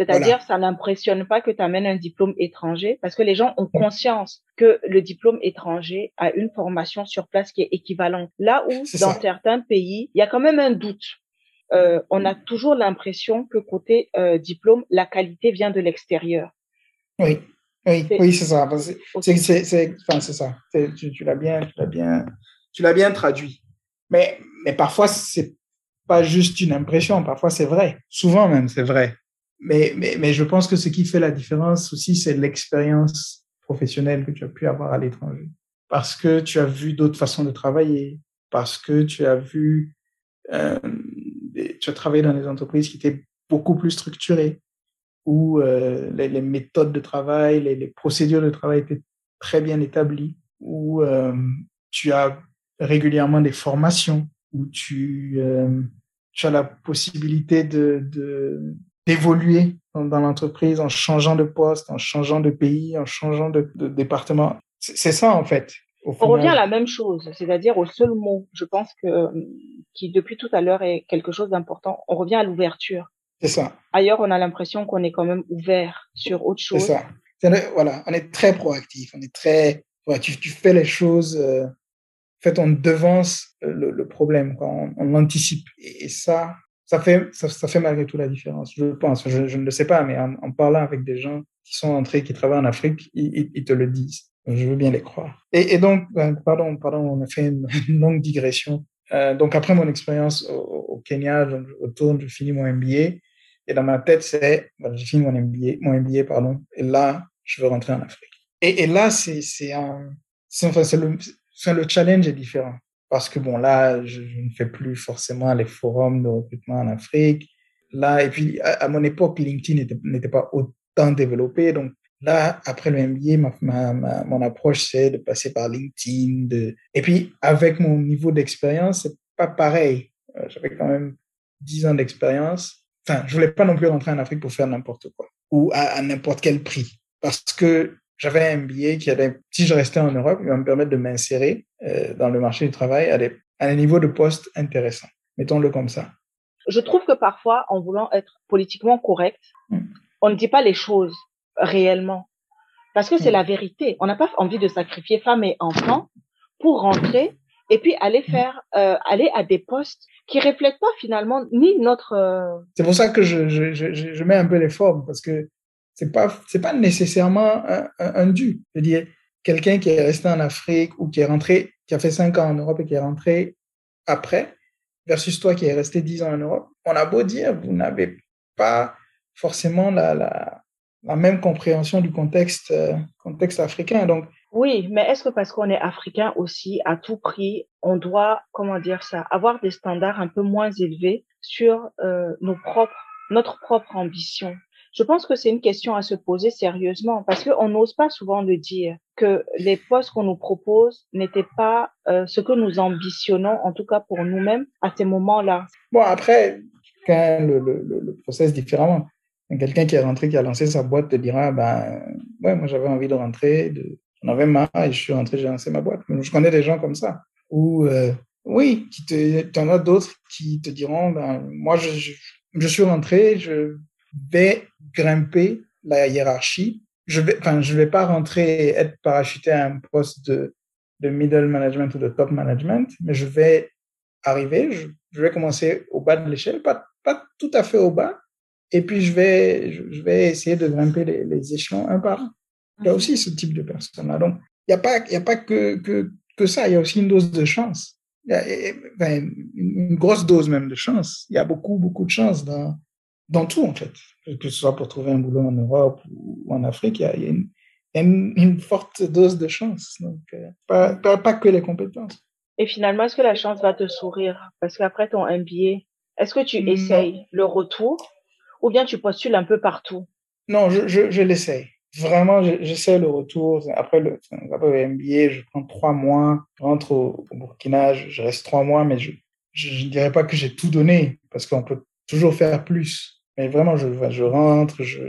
Speaker 5: C'est-à-dire, ça n'impressionne pas que tu amènes un diplôme étranger parce que les gens ont conscience que le diplôme étranger a une formation sur place qui est équivalente. Là où, dans certains pays, il y a quand même un doute. Euh, on a toujours l'impression que côté euh, diplôme, la qualité vient de l'extérieur.
Speaker 6: Oui, oui, oui, c'est ça. C'est, c'est, enfin, c'est ça. Tu, tu l'as bien, tu l'as bien, tu l'as bien traduit. Mais, mais parfois, c'est pas juste une impression. Parfois, c'est vrai. Souvent même, c'est vrai. Mais, mais, mais je pense que ce qui fait la différence aussi, c'est l'expérience professionnelle que tu as pu avoir à l'étranger. Parce que tu as vu d'autres façons de travailler, parce que tu as vu, euh, tu as travaillé dans des entreprises qui étaient beaucoup plus structurées, où euh, les, les, méthodes de travail, les, les, procédures de travail étaient très bien établies, où euh, tu as régulièrement des formations, où tu, euh, tu as la possibilité de, de d'évoluer dans, l'entreprise en changeant de poste, en changeant de pays, en changeant de, de département. C'est ça en fait.
Speaker 5: On revient à la même chose, c'est-à-dire au seul mot. Je pense que qui depuis tout à l'heure est quelque chose d'important. On revient à l'ouverture.
Speaker 6: C'est ça.
Speaker 5: Ailleurs, on a l'impression qu'on est quand même ouvert sur autre chose.
Speaker 6: C'est ça. Voilà, on est très proactif, on est très. Tu, tu fais les choses. Euh, en fait, on devance le, le problème, quoi. On, on anticipe. Et, ça, ça fait, ça, fait malgré tout la différence. Je pense, je, ne le sais pas, mais en, parlant avec des gens qui sont entrés, qui travaillent en Afrique, ils, te le disent. Je veux bien les croire. Et, donc, ben, pardon, pardon, on a fait une, longue digression. Euh, donc après mon expérience au, Kenya, je, je je finis mon MBA. Et dans ma tête, c'est, ben, j'ai fini mon MBA, mon MBA, pardon. Et là, je veux rentrer en Afrique. Et, là, c'est, un, c'est, enfin, c'est le, le challenge est différent parce que bon, là, je, ne fais plus forcément les forums de recrutement en Afrique. Là, et puis, à, mon époque, LinkedIn n'était pas autant développé. Donc, là, après le MBA, ma, mon approche, c'est de passer par LinkedIn. De... Et puis, avec mon niveau d'expérience, c'est pas pareil. Euh, j'avais quand même 10 ans d'expérience. Enfin, je voulais pas non plus rentrer en Afrique pour faire n'importe quoi ou à n'importe quel prix. Parce que j'avais un MBA qui allait, si je restais en Europe, il va me permettre de m'insérer euh, dans le marché du travail à, des, à un niveau de poste intéressant. Mettons-le comme ça.
Speaker 5: Je trouve que parfois, en voulant être politiquement correct, mm. on ne dit pas les choses réellement. Parce que c'est mm. la vérité. On n'a pas envie de sacrifier femmes et enfants pour rentrer et puis aller faire, euh, aller à des postes qui reflètent pas finalement ni notre. Euh...
Speaker 6: C'est pour ça que je, je, je, je mets un peu les formes parce que c'est pas c'est pas nécessairement un, dû. Je veux dire, quelqu'un qui est resté en Afrique ou qui est rentré, qui a fait cinq ans en Europe et qui est rentré après, versus toi qui est resté dix ans en Europe, on a beau dire, vous n'avez pas forcément la, la, la, même compréhension du contexte, euh, contexte africain. Donc,
Speaker 5: oui, mais est-ce que parce qu'on est africain aussi, à tout prix, on doit, comment dire ça, avoir des standards un peu moins élevés sur euh, nos propres, notre propre ambition? Je pense que c'est une question à se poser sérieusement parce qu'on n'ose pas souvent le dire que les postes qu'on nous propose n'étaient pas euh, ce que nous ambitionnons, en tout cas pour nous-mêmes, à ces moments-là.
Speaker 6: Bon, après, quand le, le, le process différemment. Quelqu'un qui est rentré, qui a lancé sa boîte, te dira, ben, ouais, moi j'avais envie de rentrer, j'en avais marre et je suis rentré, j'ai lancé ma boîte. Je connais des gens comme ça. Ou, euh, oui, te, en as d'autres qui te diront, ben, moi je, je, je suis rentré, je vais grimper la hiérarchie. Je vais, enfin, je vais pas rentrer et être parachuté à un poste de, de middle management ou de top management, mais je vais arriver, je, je vais commencer au bas de l'échelle, pas, pas tout à fait au bas, et puis je vais, je, vais essayer de grimper les, les, échelons un par un. Il y a aussi ce type de personnes-là. Donc, il n'y a pas, il y a pas que, que, que ça, il y a aussi une dose de chance. Il y a, enfin, une grosse dose même de chance. Il y a beaucoup, beaucoup de chance dans, dans tout, en fait. Que ce soit pour trouver un boulot en Europe ou en Afrique, il y a, il y a, une, une, une, forte dose de chance. Donc, euh, pas, pas, pas, que les compétences.
Speaker 5: Et finalement, est-ce que la chance va te sourire? Parce qu'après ton MBA, est-ce que tu essayes le retour ou bien tu postules un peu partout?
Speaker 6: Non, je, je, je l'essaye. Vraiment, j'essaie le retour. Après le, après le MBA, je prends trois mois, je rentre au, au Burkina, je, je, reste trois mois, mais je ne dirais pas que j'ai tout donné parce qu'on peut toujours faire plus. Mais vraiment, je, rentre, je,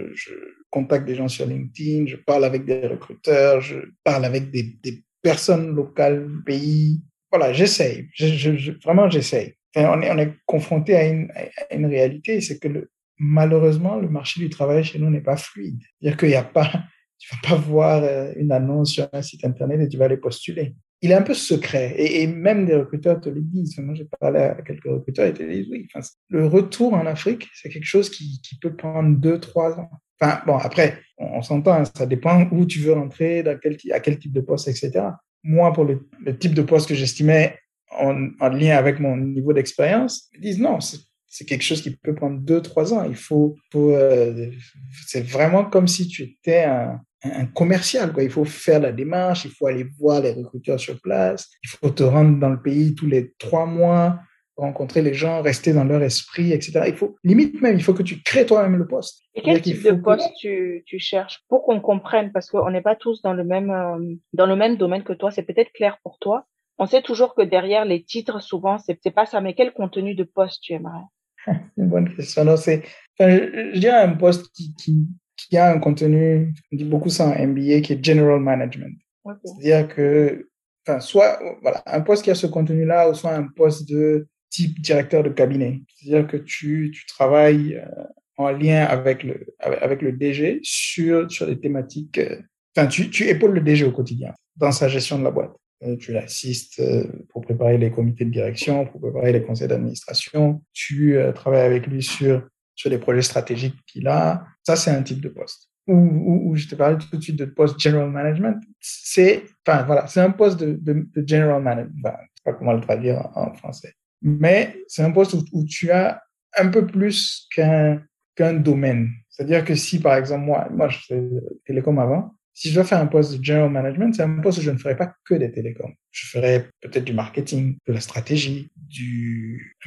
Speaker 6: contacte des gens sur LinkedIn, je parle avec des recruteurs, je parle avec des, personnes locales, pays. Voilà, j'essaye. Je, je, vraiment, j'essaye. On, est, on est confronté à une, réalité, c'est que malheureusement, le marché du travail chez nous n'est pas fluide. C'est-à-dire qu'il n'y a pas, tu vas pas voir euh, une annonce sur un site internet et tu vas aller postuler. Il est un peu secret et, même des recruteurs te le disent. Moi, j'ai parlé à quelques recruteurs et te disent oui. Le retour en Afrique, c'est quelque chose qui, peut prendre deux, trois ans. Enfin, bon, après, on, s'entend, hein, ça dépend où tu veux rentrer, dans quel, à quel type de poste, etc. Moi, pour le, le type de poste que j'estimais en, en, lien avec mon niveau d'expérience, ils disent non, c'est quelque chose qui peut prendre deux, trois ans. Il faut, faut euh, c'est vraiment comme si tu étais un, un commercial. Quoi. Il faut faire la démarche, il faut aller voir les recruteurs sur place, il faut te rendre dans le pays tous les trois mois, rencontrer les gens, rester dans leur esprit, etc. Il faut, limite même, il faut que tu crées toi-même le poste.
Speaker 5: Et quel type de poste que... tu, tu cherches pour qu'on comprenne, parce qu'on n'est pas tous dans le même, euh, dans le même domaine que toi, c'est peut-être clair pour toi. On sait toujours que derrière les titres, souvent, c'est pas ça, mais quel contenu de poste tu aimerais?
Speaker 6: C'est une bonne question. Non, c'est, enfin, je, je dirais un poste qui, qui, qui a un contenu, on dit beaucoup ça en MBA, qui est General Management. Okay. C'est-à-dire que, enfin, soit, voilà, un poste qui a ce contenu-là, ou soit un poste de type directeur de cabinet. C'est-à-dire que tu, tu travailles euh, en lien avec le, avec le DG sur, sur des thématiques, euh, enfin, tu, tu épaules le DG au quotidien dans sa gestion de la boîte. Euh, tu l'assistes euh, pour préparer les comités de direction, pour préparer les conseils d'administration. Tu euh, travailles avec lui sur sur les projets stratégiques qu'il a. Ça, c'est un type de poste. Ou, ou, ou, je te parlais tout de suite de poste general management. C'est, enfin, voilà, c'est un poste de, general management. Enfin, je sais pas comment le traduire en, français. Mais c'est un poste où, où, tu as un peu plus qu'un, qu'un domaine. C'est-à-dire que si, par exemple, moi, moi, je fais télécom avant, si je dois faire un poste de general management, c'est un poste où je ne ferai pas que des télécoms. Je ferai peut-être du marketing, de la stratégie,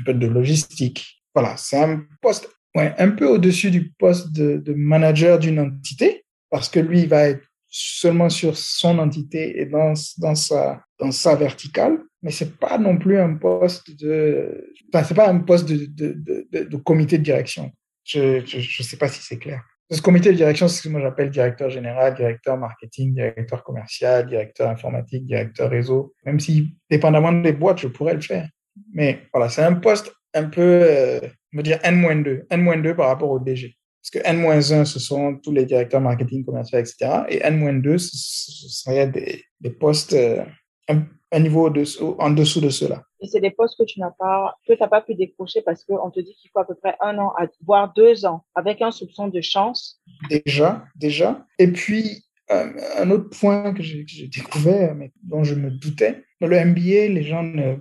Speaker 6: un peu de logistique. Voilà, c'est un poste un peu au-dessus du poste de, manager d'une entité, parce que lui, il va être seulement sur son entité et dans, dans, sa, dans sa verticale, mais c'est pas non plus un poste de, enfin, c'est pas un poste de, de, de, de, comité de direction. Je, je, je sais pas si c'est clair. Ce comité de direction, c'est ce que moi j'appelle directeur général, directeur marketing, directeur commercial, directeur informatique, directeur réseau. Même si, dépendamment des boîtes, je pourrais le faire. Mais voilà, c'est un poste un peu, euh, on va dire N-2, N-2 par rapport au DG. Parce que N-1, ce sont tous les directeurs marketing, commercial, etc. Et N-2, ce serait des, postes euh, un, niveau en dessous de cela.
Speaker 5: Et c'est des postes que tu n'as pas, que tu n'as pas pu décrocher parce qu'on te dit qu'il faut à peu près un an, voire deux ans, avec un soupçon de chance.
Speaker 6: Déjà, déjà. Et puis, euh, un autre point que j'ai découvert, mais dont je me doutais, dans le MBA, les gens ne,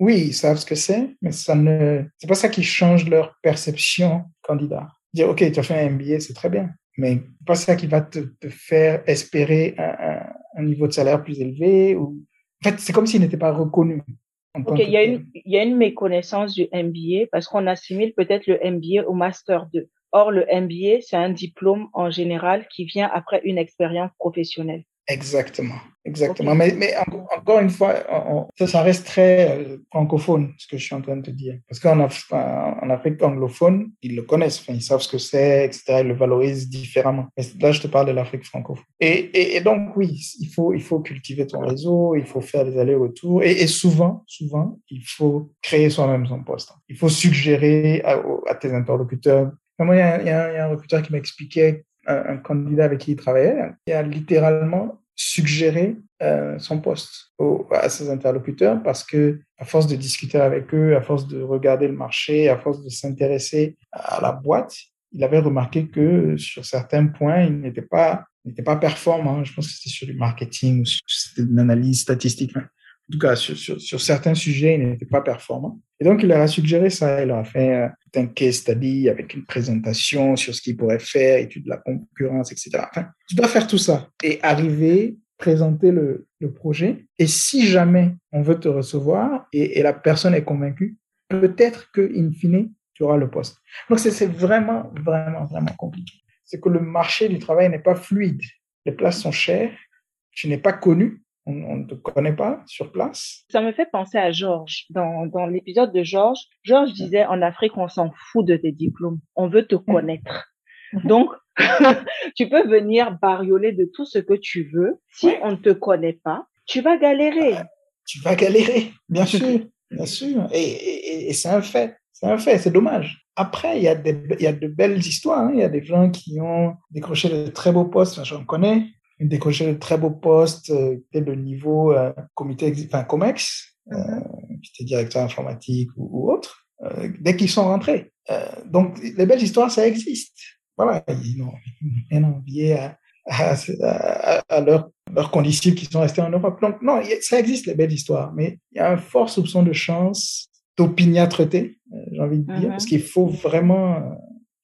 Speaker 6: oui, ils savent ce que c'est, mais ça ne, c'est pas ça qui change leur perception candidat. Dire, OK, tu as fait un MBA, c'est très bien, mais c'est pas ça qui va te, faire espérer un, niveau de salaire plus élevé en fait, c'est comme s'il n'était pas reconnu.
Speaker 5: Ok, il y, a une, il y a une méconnaissance du MBA parce qu'on assimile peut-être le MBA au Master 2. Or, le MBA, c'est un diplôme en général qui vient après une expérience professionnelle.
Speaker 6: Exactement, exactement. Okay. Mais, mais encore une fois, on, ça, ça reste très euh, francophone, ce que je suis en train de te dire. Parce qu'en Af en Afrique anglophone, ils le connaissent, ils savent ce que c'est, etc. Ils le valorisent différemment. Mais là, je te parle de l'Afrique francophone. Et, et, et, donc, oui, il faut, il faut cultiver ton réseau, il faut faire des allers-retours. Et, et, souvent, souvent, il faut créer soi-même son poste. Il faut suggérer à, à tes interlocuteurs. Moi, il y a, il y il un recruteur qui m'expliquait un, un, candidat avec qui il travaillait, qui a littéralement suggérer euh, son poste à ses interlocuteurs parce que à force de discuter avec eux, à force de regarder le marché, à force de s'intéresser à la boîte, il avait remarqué que sur certains points, il n'était pas performant. Je pense que c'était sur du marketing ou c'était une analyse statistique. En tout cas, sur, certains sujets, il n'était pas performant. Et donc, il leur a suggéré ça. Il leur a fait euh, un case study avec une présentation sur ce qu'il pourrait faire, étude de la concurrence, etc. Tu dois faire tout ça et arriver, présenter le, le projet. Et si jamais on veut te recevoir et, et la personne est convaincue, peut-être que, in fine, tu auras le poste. Donc, c'est vraiment, vraiment, vraiment compliqué. C'est que le marché du travail n'est pas fluide. Les places sont chères. Tu n'es pas connu on ne te connaît pas sur place?
Speaker 5: Ça me fait penser à Georges. Dans, dans l'épisode de Georges, Georges disait en Afrique, on s'en fout de tes diplômes. On veut te connaître. Donc, tu peux venir barioler de tout ce que tu veux. Si on ne te connaît pas, tu vas galérer.
Speaker 6: Tu vas galérer, bien sûr, bien sûr. Et, et, et c'est un fait. C'est un fait, c'est dommage. Après, il y, a des, il y a de belles histoires. Hein. Il y a des gens qui ont décroché de très beaux postes. J'en connais. Décroché de très beaux postes, euh, de niveau euh, comité, enfin, COMEX, euh, qui était directeur informatique ou, ou autre, dès qu'ils sont rentrés. Donc, les belles histoires, ça existe. Voilà, ils n'ont rien envié à, à, à, à leurs leurs condisciples qui sont restés en Europe. Donc, non, ça existe, les belles histoires, mais il y a un fort soupçon de chance, d'opiniâtreté, j'ai envie de dire,
Speaker 5: Mhm.
Speaker 6: parce qu'il faut vraiment,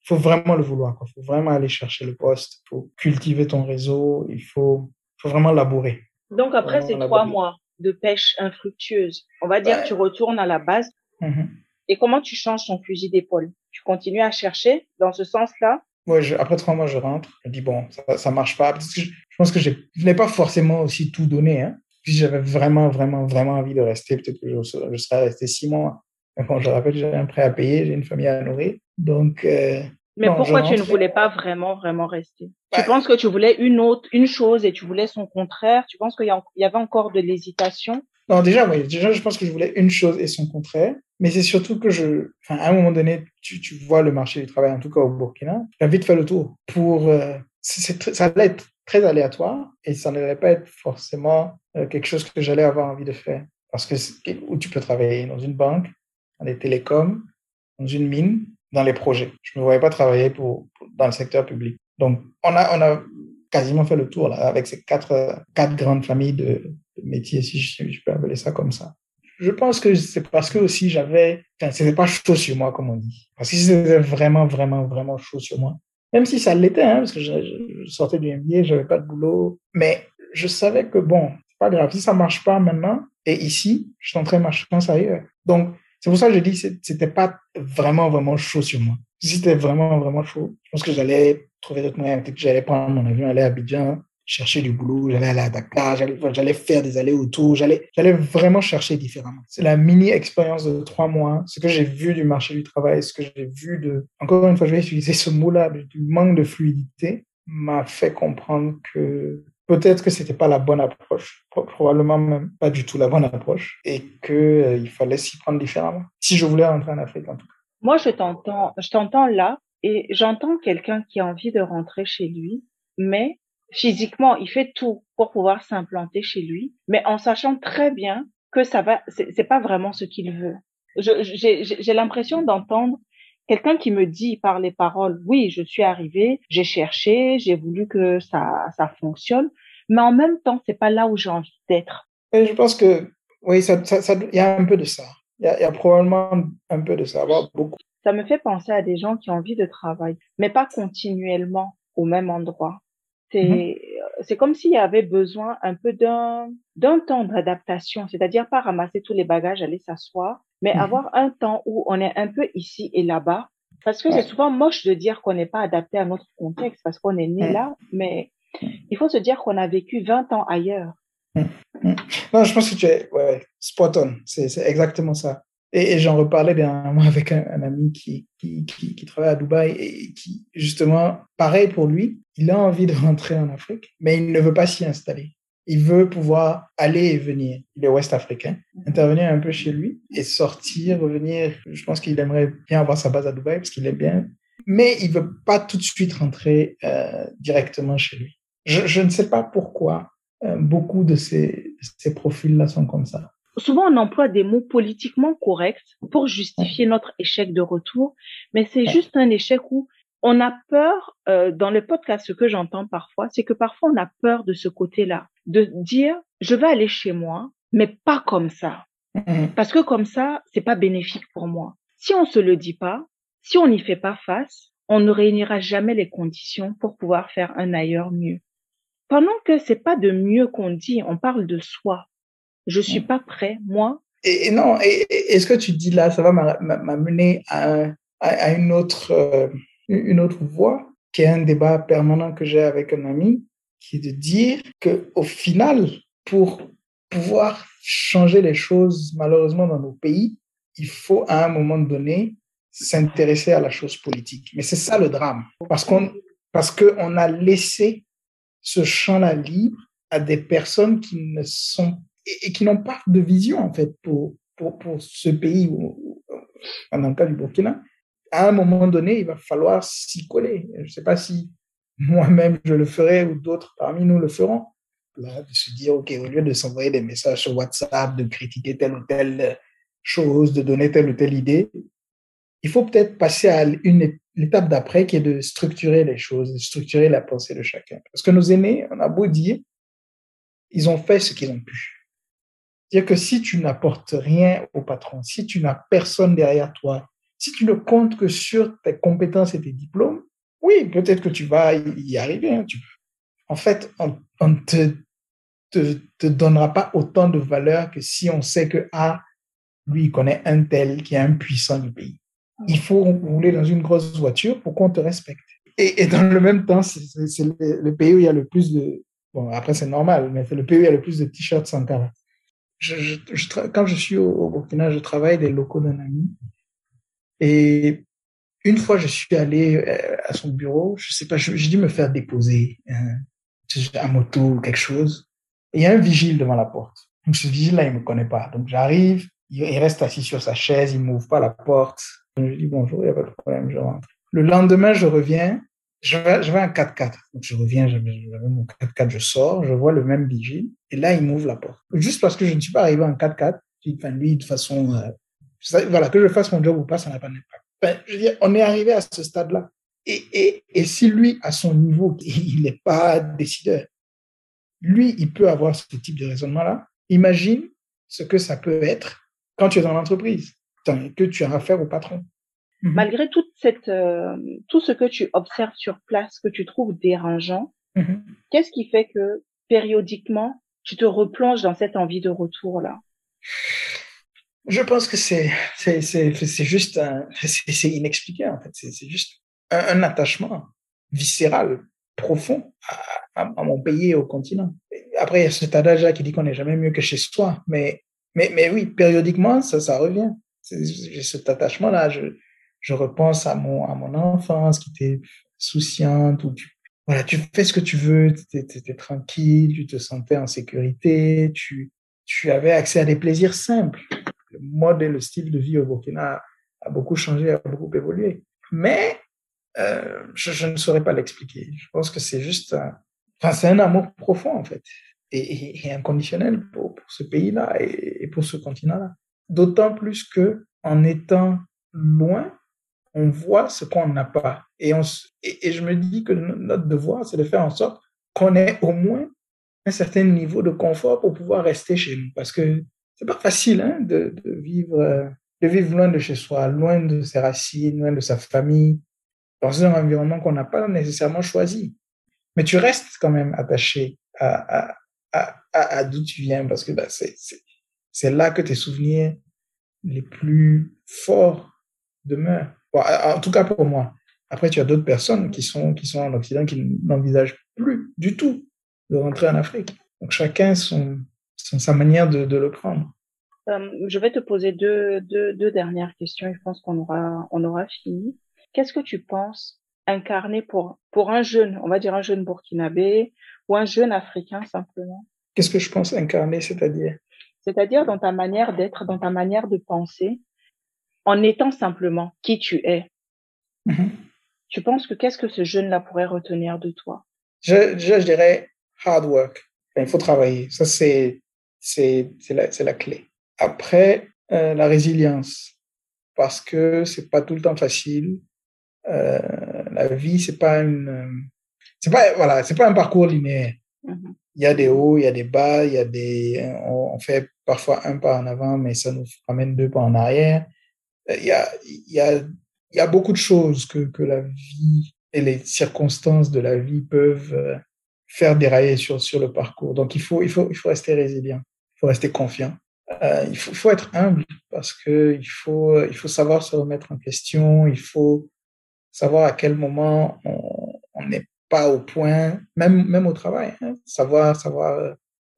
Speaker 6: faut vraiment le vouloir. Il faut vraiment aller chercher le poste, il faut cultiver ton réseau, il faut, faut vraiment labourer.
Speaker 5: Donc après ces trois mois de pêche infructueuse, on va dire
Speaker 6: Ouais.
Speaker 5: que tu retournes à la base.
Speaker 6: Mhm.
Speaker 5: Et comment tu changes ton fusil d'épaule? Tu continues à chercher dans ce sens-là?
Speaker 6: Ouais, je- après trois mois, je rentre. Je dis, bon, ça, ça marche pas. Parce que je, je pense que je n'ai pas forcément aussi tout donné. Hein. Si j'avais vraiment, vraiment, vraiment envie de rester, peut-être que je, serais- je serais resté six mois. Mais bon, je rappelle, j'ai un prêt à payer, j'ai une famille à nourrir. Donc, euh,
Speaker 5: Mais
Speaker 6: Non,
Speaker 5: pourquoi tu ne voulais pas vraiment, vraiment rester?
Speaker 6: Ouais.
Speaker 5: Tu penses que tu voulais une autre, une chose et tu voulais son contraire? Tu penses qu'il y, avait encore de l'hésitation?
Speaker 6: Non, déjà, oui, déjà, je pense que je voulais une chose et son contraire. Mais c'est surtout que je, enfin, à un moment donné, tu, tu vois le marché du travail, en tout cas au Burkina. J'ai envie de faire le tour pour, euh, ça allait être très aléatoire et ça n'allait pas être forcément euh, quelque chose que j'allais avoir envie de faire. Parce que où tu peux travailler dans une banque, dans les télécoms, dans une mine, dans les projets. Je ne me voyais pas travailler pour, dans le secteur public. Donc, on a, on a quasiment fait le tour là, avec ces quatre, quatre grandes familles de, métiers, si je, je peux appeler ça comme ça. Je pense que c'est parce que aussi j'avais, enfin, c'était pas chaud sur moi, comme on dit. Parce que c'était vraiment, vraiment, vraiment chaud sur moi, même si ça l'était, hein, parce que je sortais du MBA, j'avais pas de boulot, mais je savais que bon, c'est pas grave, si ça marche pas maintenant, et ici, je tenterai ma chance ailleurs. Donc, c'est pour ça que je dis que c'était pas vraiment, vraiment chaud sur moi. Si c'était vraiment, vraiment chaud, je pense que j'allais trouver d'autres moyens. J'allais prendre mon avion, aller à Abidjan, chercher du boulot, j'allais aller à Dakar, j'allais, faire des allers-retours, j'allais, j'allais vraiment chercher différemment. C'est la mini expérience de trois mois, ce que j'ai vu du marché du travail, ce que j'ai vu de, encore une fois, je vais utiliser ce mot-là, du manque de fluidité, m'a fait comprendre que peut-être que c'était pas la bonne approche, pro- probablement même pas du tout la bonne approche, et que euh, il fallait s'y prendre différemment. Si je voulais rentrer en Afrique, en tout cas.
Speaker 5: Moi, je t'entends, je t'entends là et j'entends quelqu'un qui a envie de rentrer chez lui, mais physiquement, il fait tout pour pouvoir s'implanter chez lui, mais en sachant très bien que ça va, c'est pas vraiment ce qu'il veut. J'ai l'impression d'entendre quelqu'un qui me dit par les paroles, oui, je suis arrivé, j'ai cherché, j'ai voulu que ça, ça fonctionne, mais en même temps, c'est pas là où j'ai envie d'être.
Speaker 6: Et je pense que, oui, ça, ça, ça- il y a un peu de ça. Il y a, il y a probablement un peu de ça, beaucoup.
Speaker 5: Ça me fait penser à des gens qui ont envie de travailler, mais pas continuellement au même endroit. C'est c'est comme s'il y avait besoin un peu d'un d'un temps d'adaptation, c'est-à-dire pas ramasser tous les bagages, aller s'asseoir, mais
Speaker 6: Mhm.
Speaker 5: avoir un temps où on est un peu ici et là-bas. Parce que
Speaker 6: Ouais.
Speaker 5: c'est souvent moche de dire qu'on n'est pas adapté à notre contexte parce qu'on est né là, mais il faut se dire qu'on a vécu 20 ans ailleurs.
Speaker 6: Non, je pense que tu es ouais, spot on. C'est c'est exactement ça. Et, et j'en reparlais dernièrement avec un, un ami qui, qui, qui, qui travaille à Dubaï et qui, justement, pareil pour lui, il a envie de rentrer en Afrique, mais il ne veut pas s'y installer. Il veut pouvoir aller et venir. Il est ouest-africain, intervenir un peu chez lui et sortir, revenir. Je pense qu'il aimerait bien avoir sa base à Dubaï parce qu'il est bien. Mais il veut pas tout de suite rentrer euh, directement chez lui. Je, je ne sais pas pourquoi euh, beaucoup de ces, ces profils-là sont comme ça.
Speaker 5: souvent on emploie des mots politiquement corrects pour justifier notre échec de retour, mais c'est
Speaker 6: Ouais.
Speaker 5: juste un échec où on a peur, euh, dans le podcast, ce que j'entends parfois, c'est que parfois on a peur de ce côté-là, de dire, je vais aller chez moi, mais pas comme ça.
Speaker 6: Mhm.
Speaker 5: Parce que comme ça, c'est pas bénéfique pour moi. Si on se le dit pas, si on n'y fait pas face, on ne réunira jamais les conditions pour pouvoir faire un ailleurs mieux. Pendant que c'est pas de mieux qu'on dit, on parle de soi. Je suis pas prêt, moi,
Speaker 6: Et, et non, et, ce que tu dis là, ça va m'a- m'a- m'amener à, à une autre, euh, une autre voie, qui est un débat permanent que j'ai avec un ami, qui est de dire que au final, pour pouvoir changer les choses, malheureusement, dans nos pays, il faut à un moment donné s'intéresser à la chose politique. Mais c'est ça le drame, parce qu'on parce qu'on a laissé ce champ-là libre à des personnes qui ne sont et, qui n'ont pas de vision en fait pour pour, pour ce pays ou dans le cas du Burkina. À un moment donné, il va falloir s'y coller. Je ne sais pas si moi-même je le ferai ou d'autres parmi nous le feront. Là, de se dire, OK, au lieu de s'envoyer des messages sur WhatsApp, de critiquer telle ou telle chose, de donner telle ou telle idée, il faut peut-être passer à une l'étape d'après qui est de structurer les choses, de structurer la pensée de chacun. Parce que nos aînés, on a beau dire, ils ont fait ce qu'ils ont pu. C'est-à-dire que si tu n'apportes rien au patron, si tu n'as personne derrière toi, si tu ne comptes que sur tes compétences et tes diplômes, oui, peut-être que tu vas y arriver. Hein, tu... En fait, on, on te, te, te, donnera pas autant de valeur que si on sait que, ah, lui, il connaît un tel qui est un puissant du pays. Il faut rouler dans une grosse voiture pour qu'on te respecte. Et, et, dans le même temps, c'est le, le, pays où il y a le plus de... Bon, après, c'est normal, mais c'est le pays où il y a le plus de t-shirts. Je, je, je, quand je suis au, au Burkina, je travaille des locaux d'un ami. Et une fois, je suis allé euh, à son bureau, je sais pas, j'ai dû me faire déposer un, un moto ou quelque chose. Il y a un vigile devant la porte. Donc ce vigile-là, il me connaît pas. Donc j'arrive, il reste assis sur sa chaise, il m'ouvre pas la porte. Je dis bonjour, il n'y a pas de problème, je rentre. Le lendemain, je reviens, j'avais un 4x4. Donc je reviens, j'avais mon 4x4, je sors, je vois le même vigile, et là, il m'ouvre la porte. Juste parce que je ne suis pas arrivé en 4x4, enfin, lui, de façon, euh, voilà, que je fasse mon job ou pas, ça n'a pas d'impact. Enfin, je veux dire, on est arrivé à ce stade-là. Et, et, et si lui, à son niveau, il n'est pas décideur, lui, il peut avoir ce type de raisonnement-là. Imagine ce que ça peut être quand tu es dans l'entreprise que tu as affaire au patron.
Speaker 5: Mhm. Malgré toute cette, euh, tout ce que tu observes sur place, que tu trouves dérangeant,
Speaker 6: mhm.
Speaker 5: qu'est-ce qui fait que périodiquement tu te replonges dans cette envie de retour là
Speaker 6: Je pense que c'est c'est c'est juste c'est inexpliqué en fait. C'est juste un, un, attachement viscéral profond à, à, mon pays et au continent. Après, il y a cet adage qui dit qu'on n'est jamais mieux que chez soi, mais mais mais oui, périodiquement ça ça revient j'ai cet attachement-là. Je, je repense à mon, à mon enfance qui était souciante, où tu, voilà, tu fais ce que tu veux, tu étais tranquille, tu te sentais en sécurité, tu, tu avais accès à des plaisirs simples. Le mode et le style de vie au Burkina a beaucoup changé, a beaucoup évolué. Mais euh, je, ne saurais pas l'expliquer. Je pense que c'est juste, un, enfin, c'est un amour profond en fait et, inconditionnel pour, pour ce pays-là et, et pour ce continent-là. D'autant plus que en étant loin, on voit ce qu'on n'a pas. Et, on, et, je me dis que notre devoir, c'est de faire en sorte qu'on ait au moins un certain niveau de confort pour pouvoir rester chez nous. Parce que c'est pas facile hein, de, vivre, de vivre loin de chez soi, loin de ses racines, loin de sa famille, dans un environnement qu'on n'a pas nécessairement choisi. Mais tu restes quand même attaché à, d'où tu viens parce que bah, c'est là que tes souvenirs les plus forts demeurent. En tout cas pour moi. Après, tu as d'autres personnes qui sont en Occident qui n'envisagent plus du tout de rentrer en Afrique. Donc chacun son, son sa manière de, de le prendre.
Speaker 5: Euh, je vais te poser deux, deux, deux dernières questions et je pense qu'on aura, on aura fini. Qu'est-ce que tu penses incarner pour, pour un jeune, on va dire un jeune burkinabé ou un jeune africain simplement?
Speaker 6: Qu'est-ce que je pense incarner, c'est-à-dire?
Speaker 5: C'est-à-dire dans ta manière d'être, dans ta manière de penser, en étant simplement qui tu es.
Speaker 6: Mm-hmm.
Speaker 5: Tu penses que qu'est-ce que ce jeune-là pourrait retenir de toi?
Speaker 6: Je, je, dirais hard work. Il faut travailler. Ça, c'est, c'est, c'est, la, la clé. Après, euh, la résilience. Parce que c'est pas tout le temps facile. Euh, la vie, c'est pas une, c'est pas, voilà, c'est pas un parcours linéaire.
Speaker 5: Mm-hmm.
Speaker 6: Il y a des hauts, il y a des bas, il y a des, on fait parfois un pas en avant, mais ça nous ramène deux pas en arrière. Il y a, il y a, il y a beaucoup de choses que, que la vie et les circonstances de la vie peuvent euh, faire dérailler sur, sur le parcours. Donc, il faut, il faut, il faut rester résilient. Il faut rester confiant. Euh, il, faut, être humble parce que il faut, il faut savoir se remettre en question. Il faut savoir à quel moment on n'est pas au point, même, même au travail. Hein, savoir, savoir euh,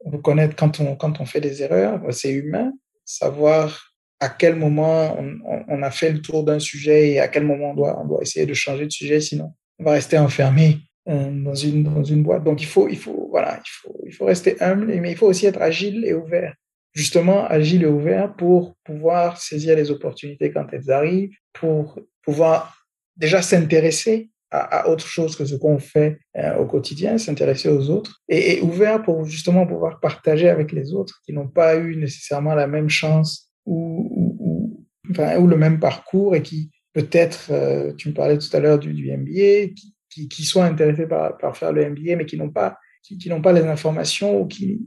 Speaker 6: reconnaître quand on, quand on fait des erreurs, c'est humain. Savoir à quel moment on, on a fait le tour d'un sujet et à quel moment on doit, on doit essayer de changer de sujet, sinon on va rester enfermé dans une, dans une boîte. Donc il faut, il faut, voilà, il faut, il faut rester humble, mais il faut aussi être agile et ouvert. Justement, agile et ouvert pour pouvoir saisir les opportunités quand elles arrivent, pour pouvoir déjà s'intéresser à, à, autre chose que ce qu'on fait euh, au quotidien, s'intéresser aux autres, et, ouvert pour justement pouvoir partager avec les autres qui n'ont pas eu nécessairement la même chance ou, enfin, ou le même parcours et qui peut-être, euh, tu me parlais tout à l'heure du, du MBA, qui, qui, qui, sont intéressés par, faire le MBA, mais qui n'ont pas, qui, pas les informations ou qui,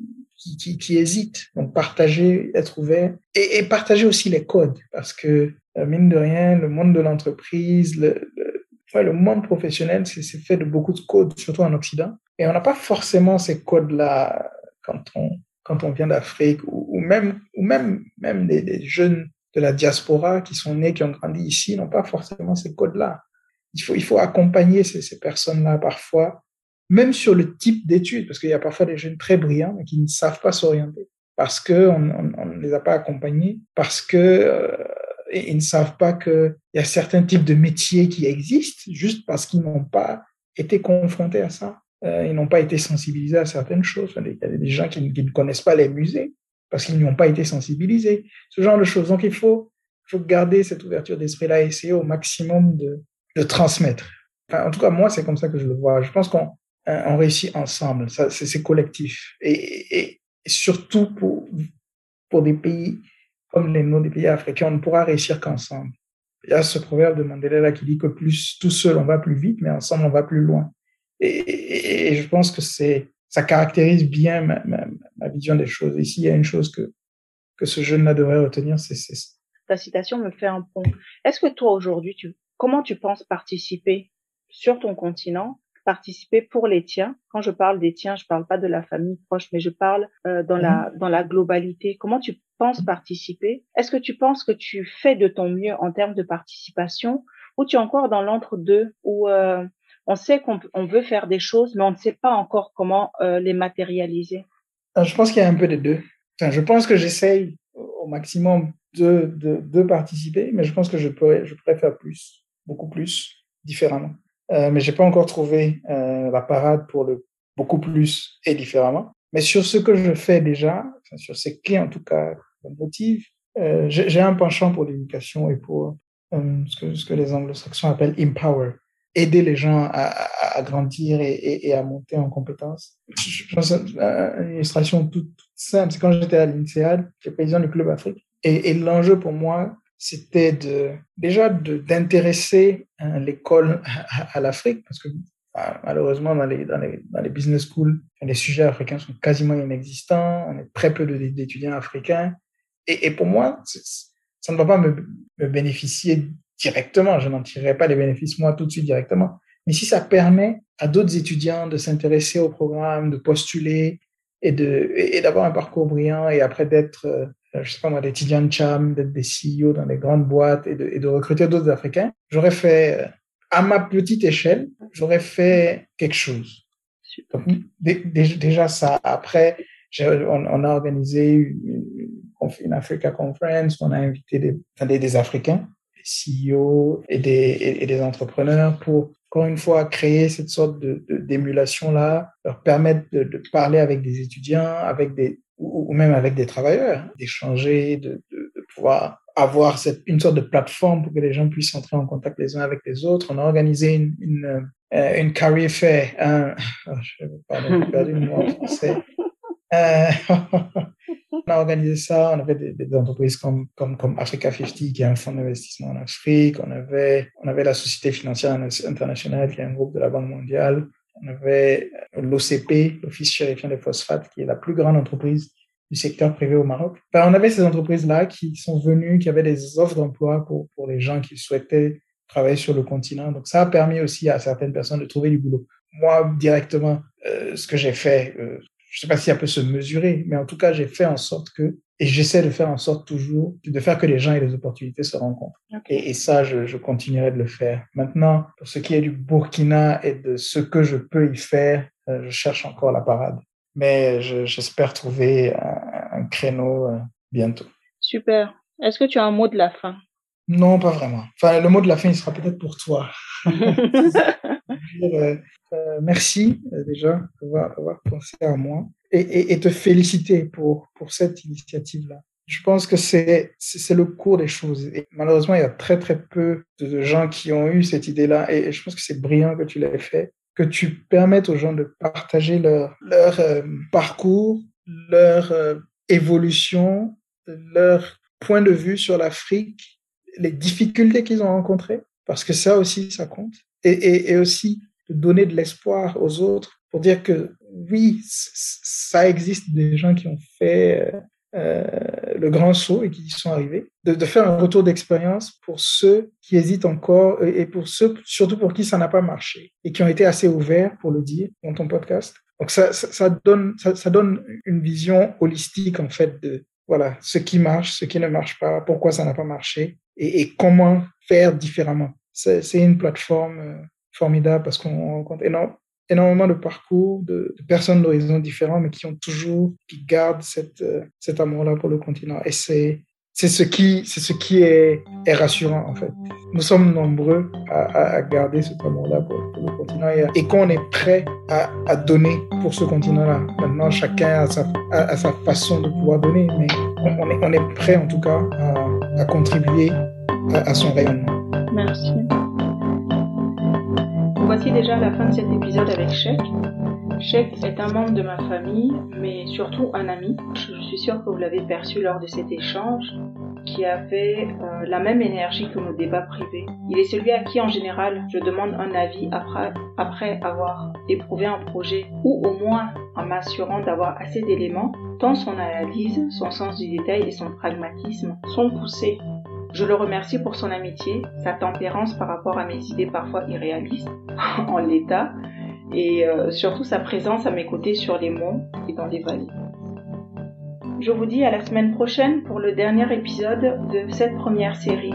Speaker 6: qui, hésitent. Donc, partager, être ouvert et, partager aussi les codes parce que, euh, mine de rien, le monde de l'entreprise, le, le, monde professionnel, c'est fait de beaucoup de codes, surtout en Occident. Et on n'a pas forcément ces codes-là quand on, quand on vient d'Afrique ou, même, ou même, même des, jeunes de la diaspora qui sont nés, qui ont grandi ici, n'ont pas forcément ces codes-là. Il faut, il faut accompagner ces, ces personnes-là parfois même sur le type d'études, parce qu'il y a parfois des jeunes très brillants mais qui ne savent pas s'orienter, parce que on, on, on, ne les a pas accompagnés, parce que euh, ils ne savent pas qu'il y a certains types de métiers qui existent, juste parce qu'ils n'ont pas été confrontés à ça. Euh, ils n'ont pas été sensibilisés à certaines choses. Il y a des gens qui, qui ne connaissent pas les musées parce qu'ils n'y ont pas été sensibilisés. Ce genre de choses. Donc il faut, il faut garder cette ouverture d'esprit-là essayer au maximum de, de transmettre. En tout cas, moi, c'est comme ça que je le vois. Je pense qu'on on réussit ensemble. Ça, c'est collectif. Et, surtout pour, pour des pays comme les des pays africains, on ne pourra réussir qu'ensemble. Il y a ce proverbe de Mandela qui dit que plus tout seul on va plus vite, mais ensemble on va plus loin. Et, je pense que c'est ça caractérise bien ma, vision des choses. Ici, il y a une chose que que ce jeune-là devrait retenir, c'est
Speaker 5: ta citation me fait un pont. Est-ce que toi aujourd'hui, tu comment tu penses participer sur ton continent participer pour les tiens? Quand je parle des tiens, je parle pas de la famille proche, mais je parle euh, dans la dans la globalité. Comment tu penses participer? Est-ce que tu penses que tu fais de ton mieux en termes de participation, ou tu es encore dans l'entre-deux où euh, on sait qu'on on veut faire des choses, mais on ne sait pas encore comment euh, les matérialiser?
Speaker 6: Je pense qu'il y a un peu des deux. Enfin, je pense que j'essaye au maximum de, de, de participer, mais je pense que je pourrais je pourrais faire plus, beaucoup plus, différemment. Euh, mais j'ai pas encore trouvé euh, la parade pour le beaucoup plus et différemment. Mais sur ce que je fais déjà, sur ce qui en tout cas me motive, euh, j'ai un penchant pour l'éducation et pour euh, ce, que, les anglo-saxons appellent empower, aider les gens à, grandir et, à monter en compétences. Je pense à une illustration toute, simple, c'est quand j'étais à l'INSEAD, j'étais président du Club Afrique, et l'enjeu pour moi, c'était de déjà d'intéresser hein, l'école à, l'Afrique parce que bah, malheureusement dans les, dans les dans les business schools les sujets africains sont quasiment inexistants on est très peu d'étudiants africains. Et, et pour moi ça ne va pas me, me bénéficier directement je n'en tirerai pas les bénéfices moi tout de suite directement. Mais si ça permet à d'autres étudiants de s'intéresser au programme de postuler et de et, d'avoir un parcours brillant et après d'être euh, je sais pas moi, des Tidiane Cham, d'être des CEO dans des grandes boîtes et de, et de recruter d'autres Africains, j'aurais fait, à ma petite échelle, j'aurais fait quelque chose. Donc, déjà ça. Après, on, on, a organisé une, une Africa Conference, on a invité des, des, des Africains, des CEO et des, et, et des entrepreneurs pour encore une fois, créer cette sorte d'émulation-là, leur permettre de, parler avec des étudiants, avec des, ou même avec des travailleurs, d'échanger, de, pouvoir avoir cette, une sorte de plateforme pour que les gens puissent entrer en contact les uns avec les autres. On a organisé une, une, euh, une career oh, je pardon, perdu le mot en français. Euh, on a organisé ça, on avait des, entreprises comme, comme, comme Africa 50, qui est un fonds d'investissement en Afrique, on avait, on avait la Société financière internationale, qui est un groupe de la Banque mondiale, on avait l'OCP, l'Office chérifien des phosphates, qui est la plus grande entreprise du secteur privé au Maroc. Enfin, on avait ces entreprises-là qui sont venues, qui avaient des offres d'emploi pour, pour les gens qui souhaitaient travailler sur le continent. Donc, ça a permis aussi à certaines personnes de trouver du boulot. Moi, directement, euh, ce que j'ai fait, euh, je sais pas si ça peut se mesurer, mais en tout cas, j'ai fait en sorte que, et j'essaie de faire en sorte toujours, de faire que les gens et les opportunités se rencontrent. Okay. Et, et, ça, je, je, continuerai de le faire. Maintenant, pour ce qui est du Burkina et de ce que je peux y faire, euh, je cherche encore la parade. mais j'espère trouver un, un créneau euh, bientôt.
Speaker 5: Super. Est-ce que tu as un mot de la fin?
Speaker 6: Non, pas vraiment. Enfin, le mot de la fin, il sera peut-être pour toi. euh, merci euh, déjà d'avoir, pensé à moi et, te féliciter pour, pour cette initiative-là. Je pense que c'est, le cours des choses. Et malheureusement, il y a très très peu de gens qui ont eu cette idée-là et, je pense que c'est brillant que tu l'aies fait, que tu permettes aux gens de partager leur, leur euh, parcours, leur évolution, leur point de vue sur l'Afrique, les difficultés qu'ils ont rencontrées, parce que ça aussi, ça compte. Et, et, aussi donner de l'espoir aux autres pour dire que oui, ça existe des gens qui ont fait euh, le grand saut et qui y sont arrivés. De, faire un retour d'expérience pour ceux qui hésitent encore et, et pour ceux, surtout pour qui ça n'a pas marché et qui ont été assez ouverts pour le dire dans ton podcast. Donc ça, ça, donne, ça, donne une vision holistique en fait de voilà ce qui marche, ce qui ne marche pas, pourquoi ça n'a pas marché et, comment faire différemment. C'est une plateforme euh, formidable parce qu'on rencontre énormément de parcours de, personnes d'horizons différents, mais qui ont toujours, qui gardent cette, euh, cet amour-là pour le continent. Et c'est, c'est ce qui, c'est ce qui est, rassurant, en fait. Nous sommes nombreux à, à garder cet amour-là pour, le continent et, qu'on est prêt à, à, donner pour ce continent-là. Maintenant, chacun a sa, a, sa façon de pouvoir donner, mais on, est, on est prêt, en tout cas, à, contribuer à son rayonnement.
Speaker 5: Merci. Voici déjà la fin de cet épisode avec Sheikh. Sheikh est un membre de ma famille, mais surtout un ami. Je suis sûre que vous l'avez perçu lors de cet échange, qui avait euh, la même énergie que nos débats privés. Il est celui à qui, en général, je demande un avis après avoir éprouvé un projet, ou au moins en m'assurant d'avoir assez d'éléments, tant son analyse, son sens du détail et son pragmatisme sont poussés je le remercie pour son amitié, sa tempérance par rapport à mes idées parfois irréalistes en l'état et euh, surtout sa présence à mes côtés sur les monts et dans les vallées. Je vous dis à la semaine prochaine pour le dernier épisode de cette première série.